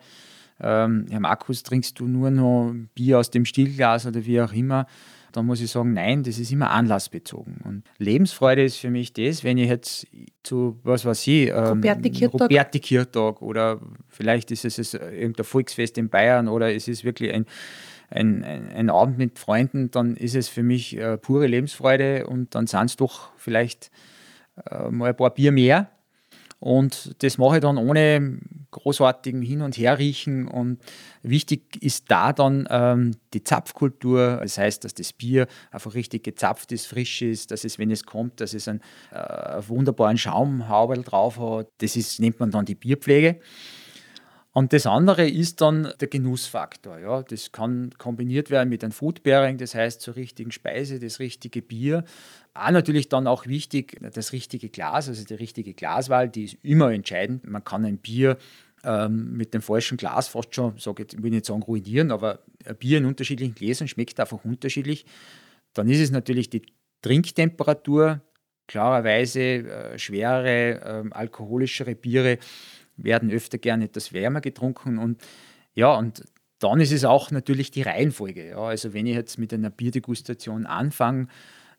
ähm, Herr Markus, trinkst du nur noch Bier aus dem Stillglas oder wie auch immer, dann muss ich sagen, nein, das ist immer anlassbezogen. Und Lebensfreude ist für mich das, wenn ich jetzt zu, was weiß ich, ähm, Roberti Kirtag oder vielleicht ist es irgendein Volksfest in Bayern oder es ist wirklich ein, ein, ein, ein Abend mit Freunden, dann ist es für mich äh, pure Lebensfreude und dann sind es doch vielleicht äh, mal ein paar Bier mehr und das mache ich dann ohne großartigen Hin- und Herriechen. Und wichtig ist da dann ähm, die Zapfkultur. Das heißt, dass das Bier einfach richtig gezapft ist, frisch ist, dass es, wenn es kommt, dass es einen äh, wunderbaren Schaumhauberl drauf hat. Das ist, nennt man dann die Bierpflege. Und das andere ist dann der Genussfaktor. Ja. Das kann kombiniert werden mit einem Food Pairing, das heißt zur richtigen Speise, das richtige Bier. Auch natürlich dann auch wichtig, das richtige Glas, also die richtige Glaswahl, die ist immer entscheidend. Man kann ein Bier ähm, mit dem falschen Glas fast schon, sage ich, will nicht sagen ruinieren, aber ein Bier in unterschiedlichen Gläsern schmeckt einfach unterschiedlich. Dann ist es natürlich die Trinktemperatur, klarerweise äh, schwere, äh, alkoholischere Biere werden öfter gerne etwas wärmer getrunken und ja, und dann ist es auch natürlich die Reihenfolge. Ja. Also wenn ich jetzt mit einer Bierdegustation anfange,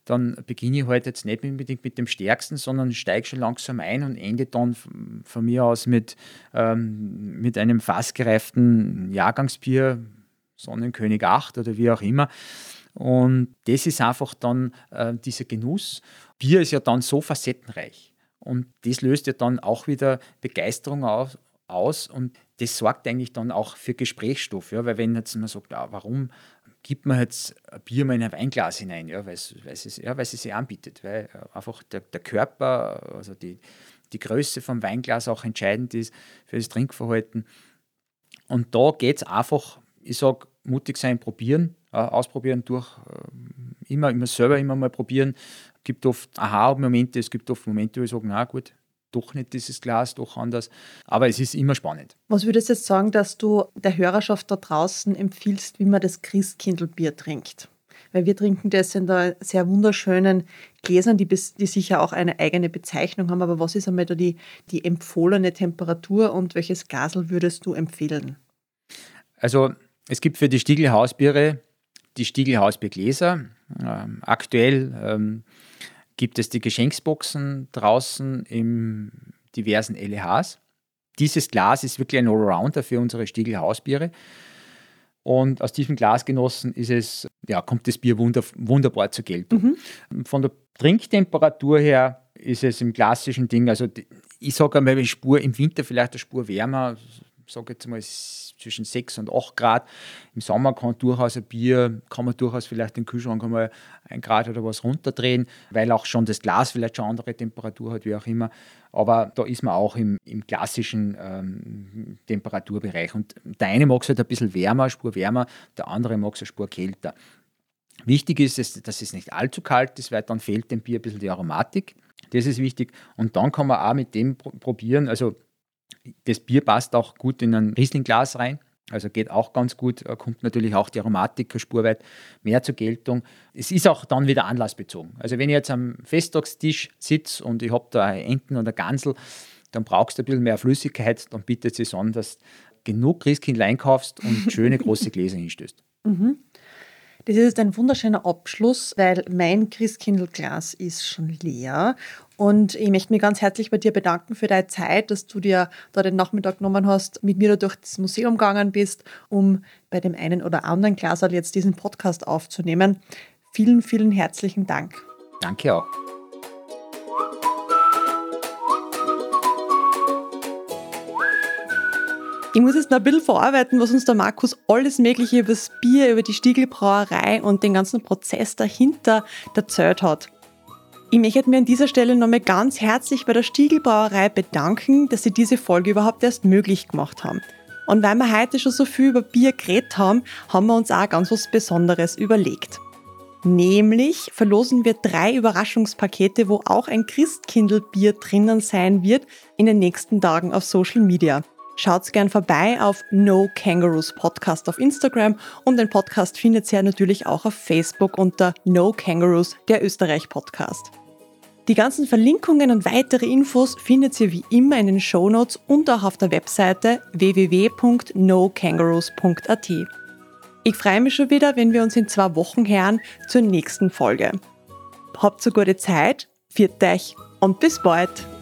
dann beginne ich halt jetzt nicht unbedingt mit dem Stärksten, sondern steige schon langsam ein und ende dann von mir aus mit, ähm, mit einem fassgereiften Jahrgangsbier, Sonnenkönig 8 oder wie auch immer. Und das ist einfach dann äh, dieser Genuss. Bier ist ja dann so facettenreich. Und das löst ja dann auch wieder Begeisterung aus, aus und das sorgt eigentlich dann auch für Gesprächsstoff. Ja? Weil wenn jetzt man sagt, ja, warum gibt man jetzt ein Bier mal in ein Weinglas hinein, ja, weil es, weil es, ja, sich anbietet, weil einfach der, der Körper, also die, die Größe vom Weinglas auch entscheidend ist für das Trinkverhalten. Und da geht es einfach, ich sage, mutig sein, probieren, äh, ausprobieren durch, äh, immer, immer selber immer mal probieren, gibt oft Aha-Momente, es gibt oft Momente, wo ich sage, na gut, doch nicht dieses Glas, doch anders. Aber es ist immer spannend. Was würdest du jetzt sagen, dass du der Hörerschaft da draußen empfiehlst, wie man das Christkindlbier trinkt? Weil wir trinken das in da sehr wunderschönen Gläsern, die, die sicher auch eine eigene Bezeichnung haben. Aber was ist einmal da die, die empfohlene Temperatur und welches Glasel würdest du empfehlen? Also es gibt für die Stiegelhausbiere die Stiegelhausbiergläser. Ähm, aktuell ähm, gibt es die Geschenksboxen draußen in diversen LEHs. Dieses Glas ist wirklich ein Allrounder für unsere Stiegel Hausbiere. Und aus diesem Glasgenossen ist es, ja, kommt das Bier wunder, wunderbar zur Geltung. Mhm. Von der Trinktemperatur her ist es im klassischen Ding, also ich sage einmal, Spur im Winter vielleicht eine Spur wärmer, sage jetzt mal zwischen 6 und 8 Grad. Im Sommer kann durchaus ein Bier, kann man durchaus vielleicht den Kühlschrank einmal ein Grad oder was runterdrehen, weil auch schon das Glas vielleicht schon andere Temperatur hat, wie auch immer. Aber da ist man auch im, im klassischen ähm, Temperaturbereich. Und der eine mag es halt ein bisschen wärmer, Spur wärmer, der andere mag es eine Spur kälter. Wichtig ist, es, dass es nicht allzu kalt ist, weil dann fehlt dem Bier ein bisschen die Aromatik. Das ist wichtig. Und dann kann man auch mit dem probieren. Also das Bier passt auch gut in ein Rieslingglas rein. Also geht auch ganz gut, kommt natürlich auch die Aromatik spurweit mehr zur Geltung. Es ist auch dann wieder anlassbezogen. Also wenn ich jetzt am Festtagstisch sitze und ich habe da Enten oder Gansel, dann brauchst du ein bisschen mehr Flüssigkeit, dann bietet es sich an, dass du genug Christkind einkaufst und schöne große Gläser hinstößt. Mhm. Das ist ein wunderschöner Abschluss, weil mein Christkindlglas ist schon leer. Und ich möchte mich ganz herzlich bei dir bedanken für deine Zeit, dass du dir da den Nachmittag genommen hast, mit mir da durch das Museum gegangen bist, um bei dem einen oder anderen Glasal jetzt diesen Podcast aufzunehmen. Vielen, vielen herzlichen Dank. Danke auch. Ich muss jetzt noch ein bisschen verarbeiten, was uns der Markus alles Mögliche über das Bier, über die Stiegelbrauerei und den ganzen Prozess dahinter erzählt hat. Ich möchte mir an dieser Stelle nochmal ganz herzlich bei der Stiegelbrauerei bedanken, dass sie diese Folge überhaupt erst möglich gemacht haben. Und weil wir heute schon so viel über Bier geredet haben, haben wir uns auch ganz was Besonderes überlegt. Nämlich verlosen wir drei Überraschungspakete, wo auch ein Christkindlbier drinnen sein wird, in den nächsten Tagen auf Social Media. Schaut gern vorbei auf No Kangaroos Podcast auf Instagram und den Podcast findet ihr natürlich auch auf Facebook unter No Kangaroos, der Österreich Podcast. Die ganzen Verlinkungen und weitere Infos findet ihr wie immer in den Shownotes und auch auf der Webseite www.nokangaroos.at. Ich freue mich schon wieder, wenn wir uns in zwei Wochen hören zur nächsten Folge. Habt so gute Zeit, viert euch und bis bald!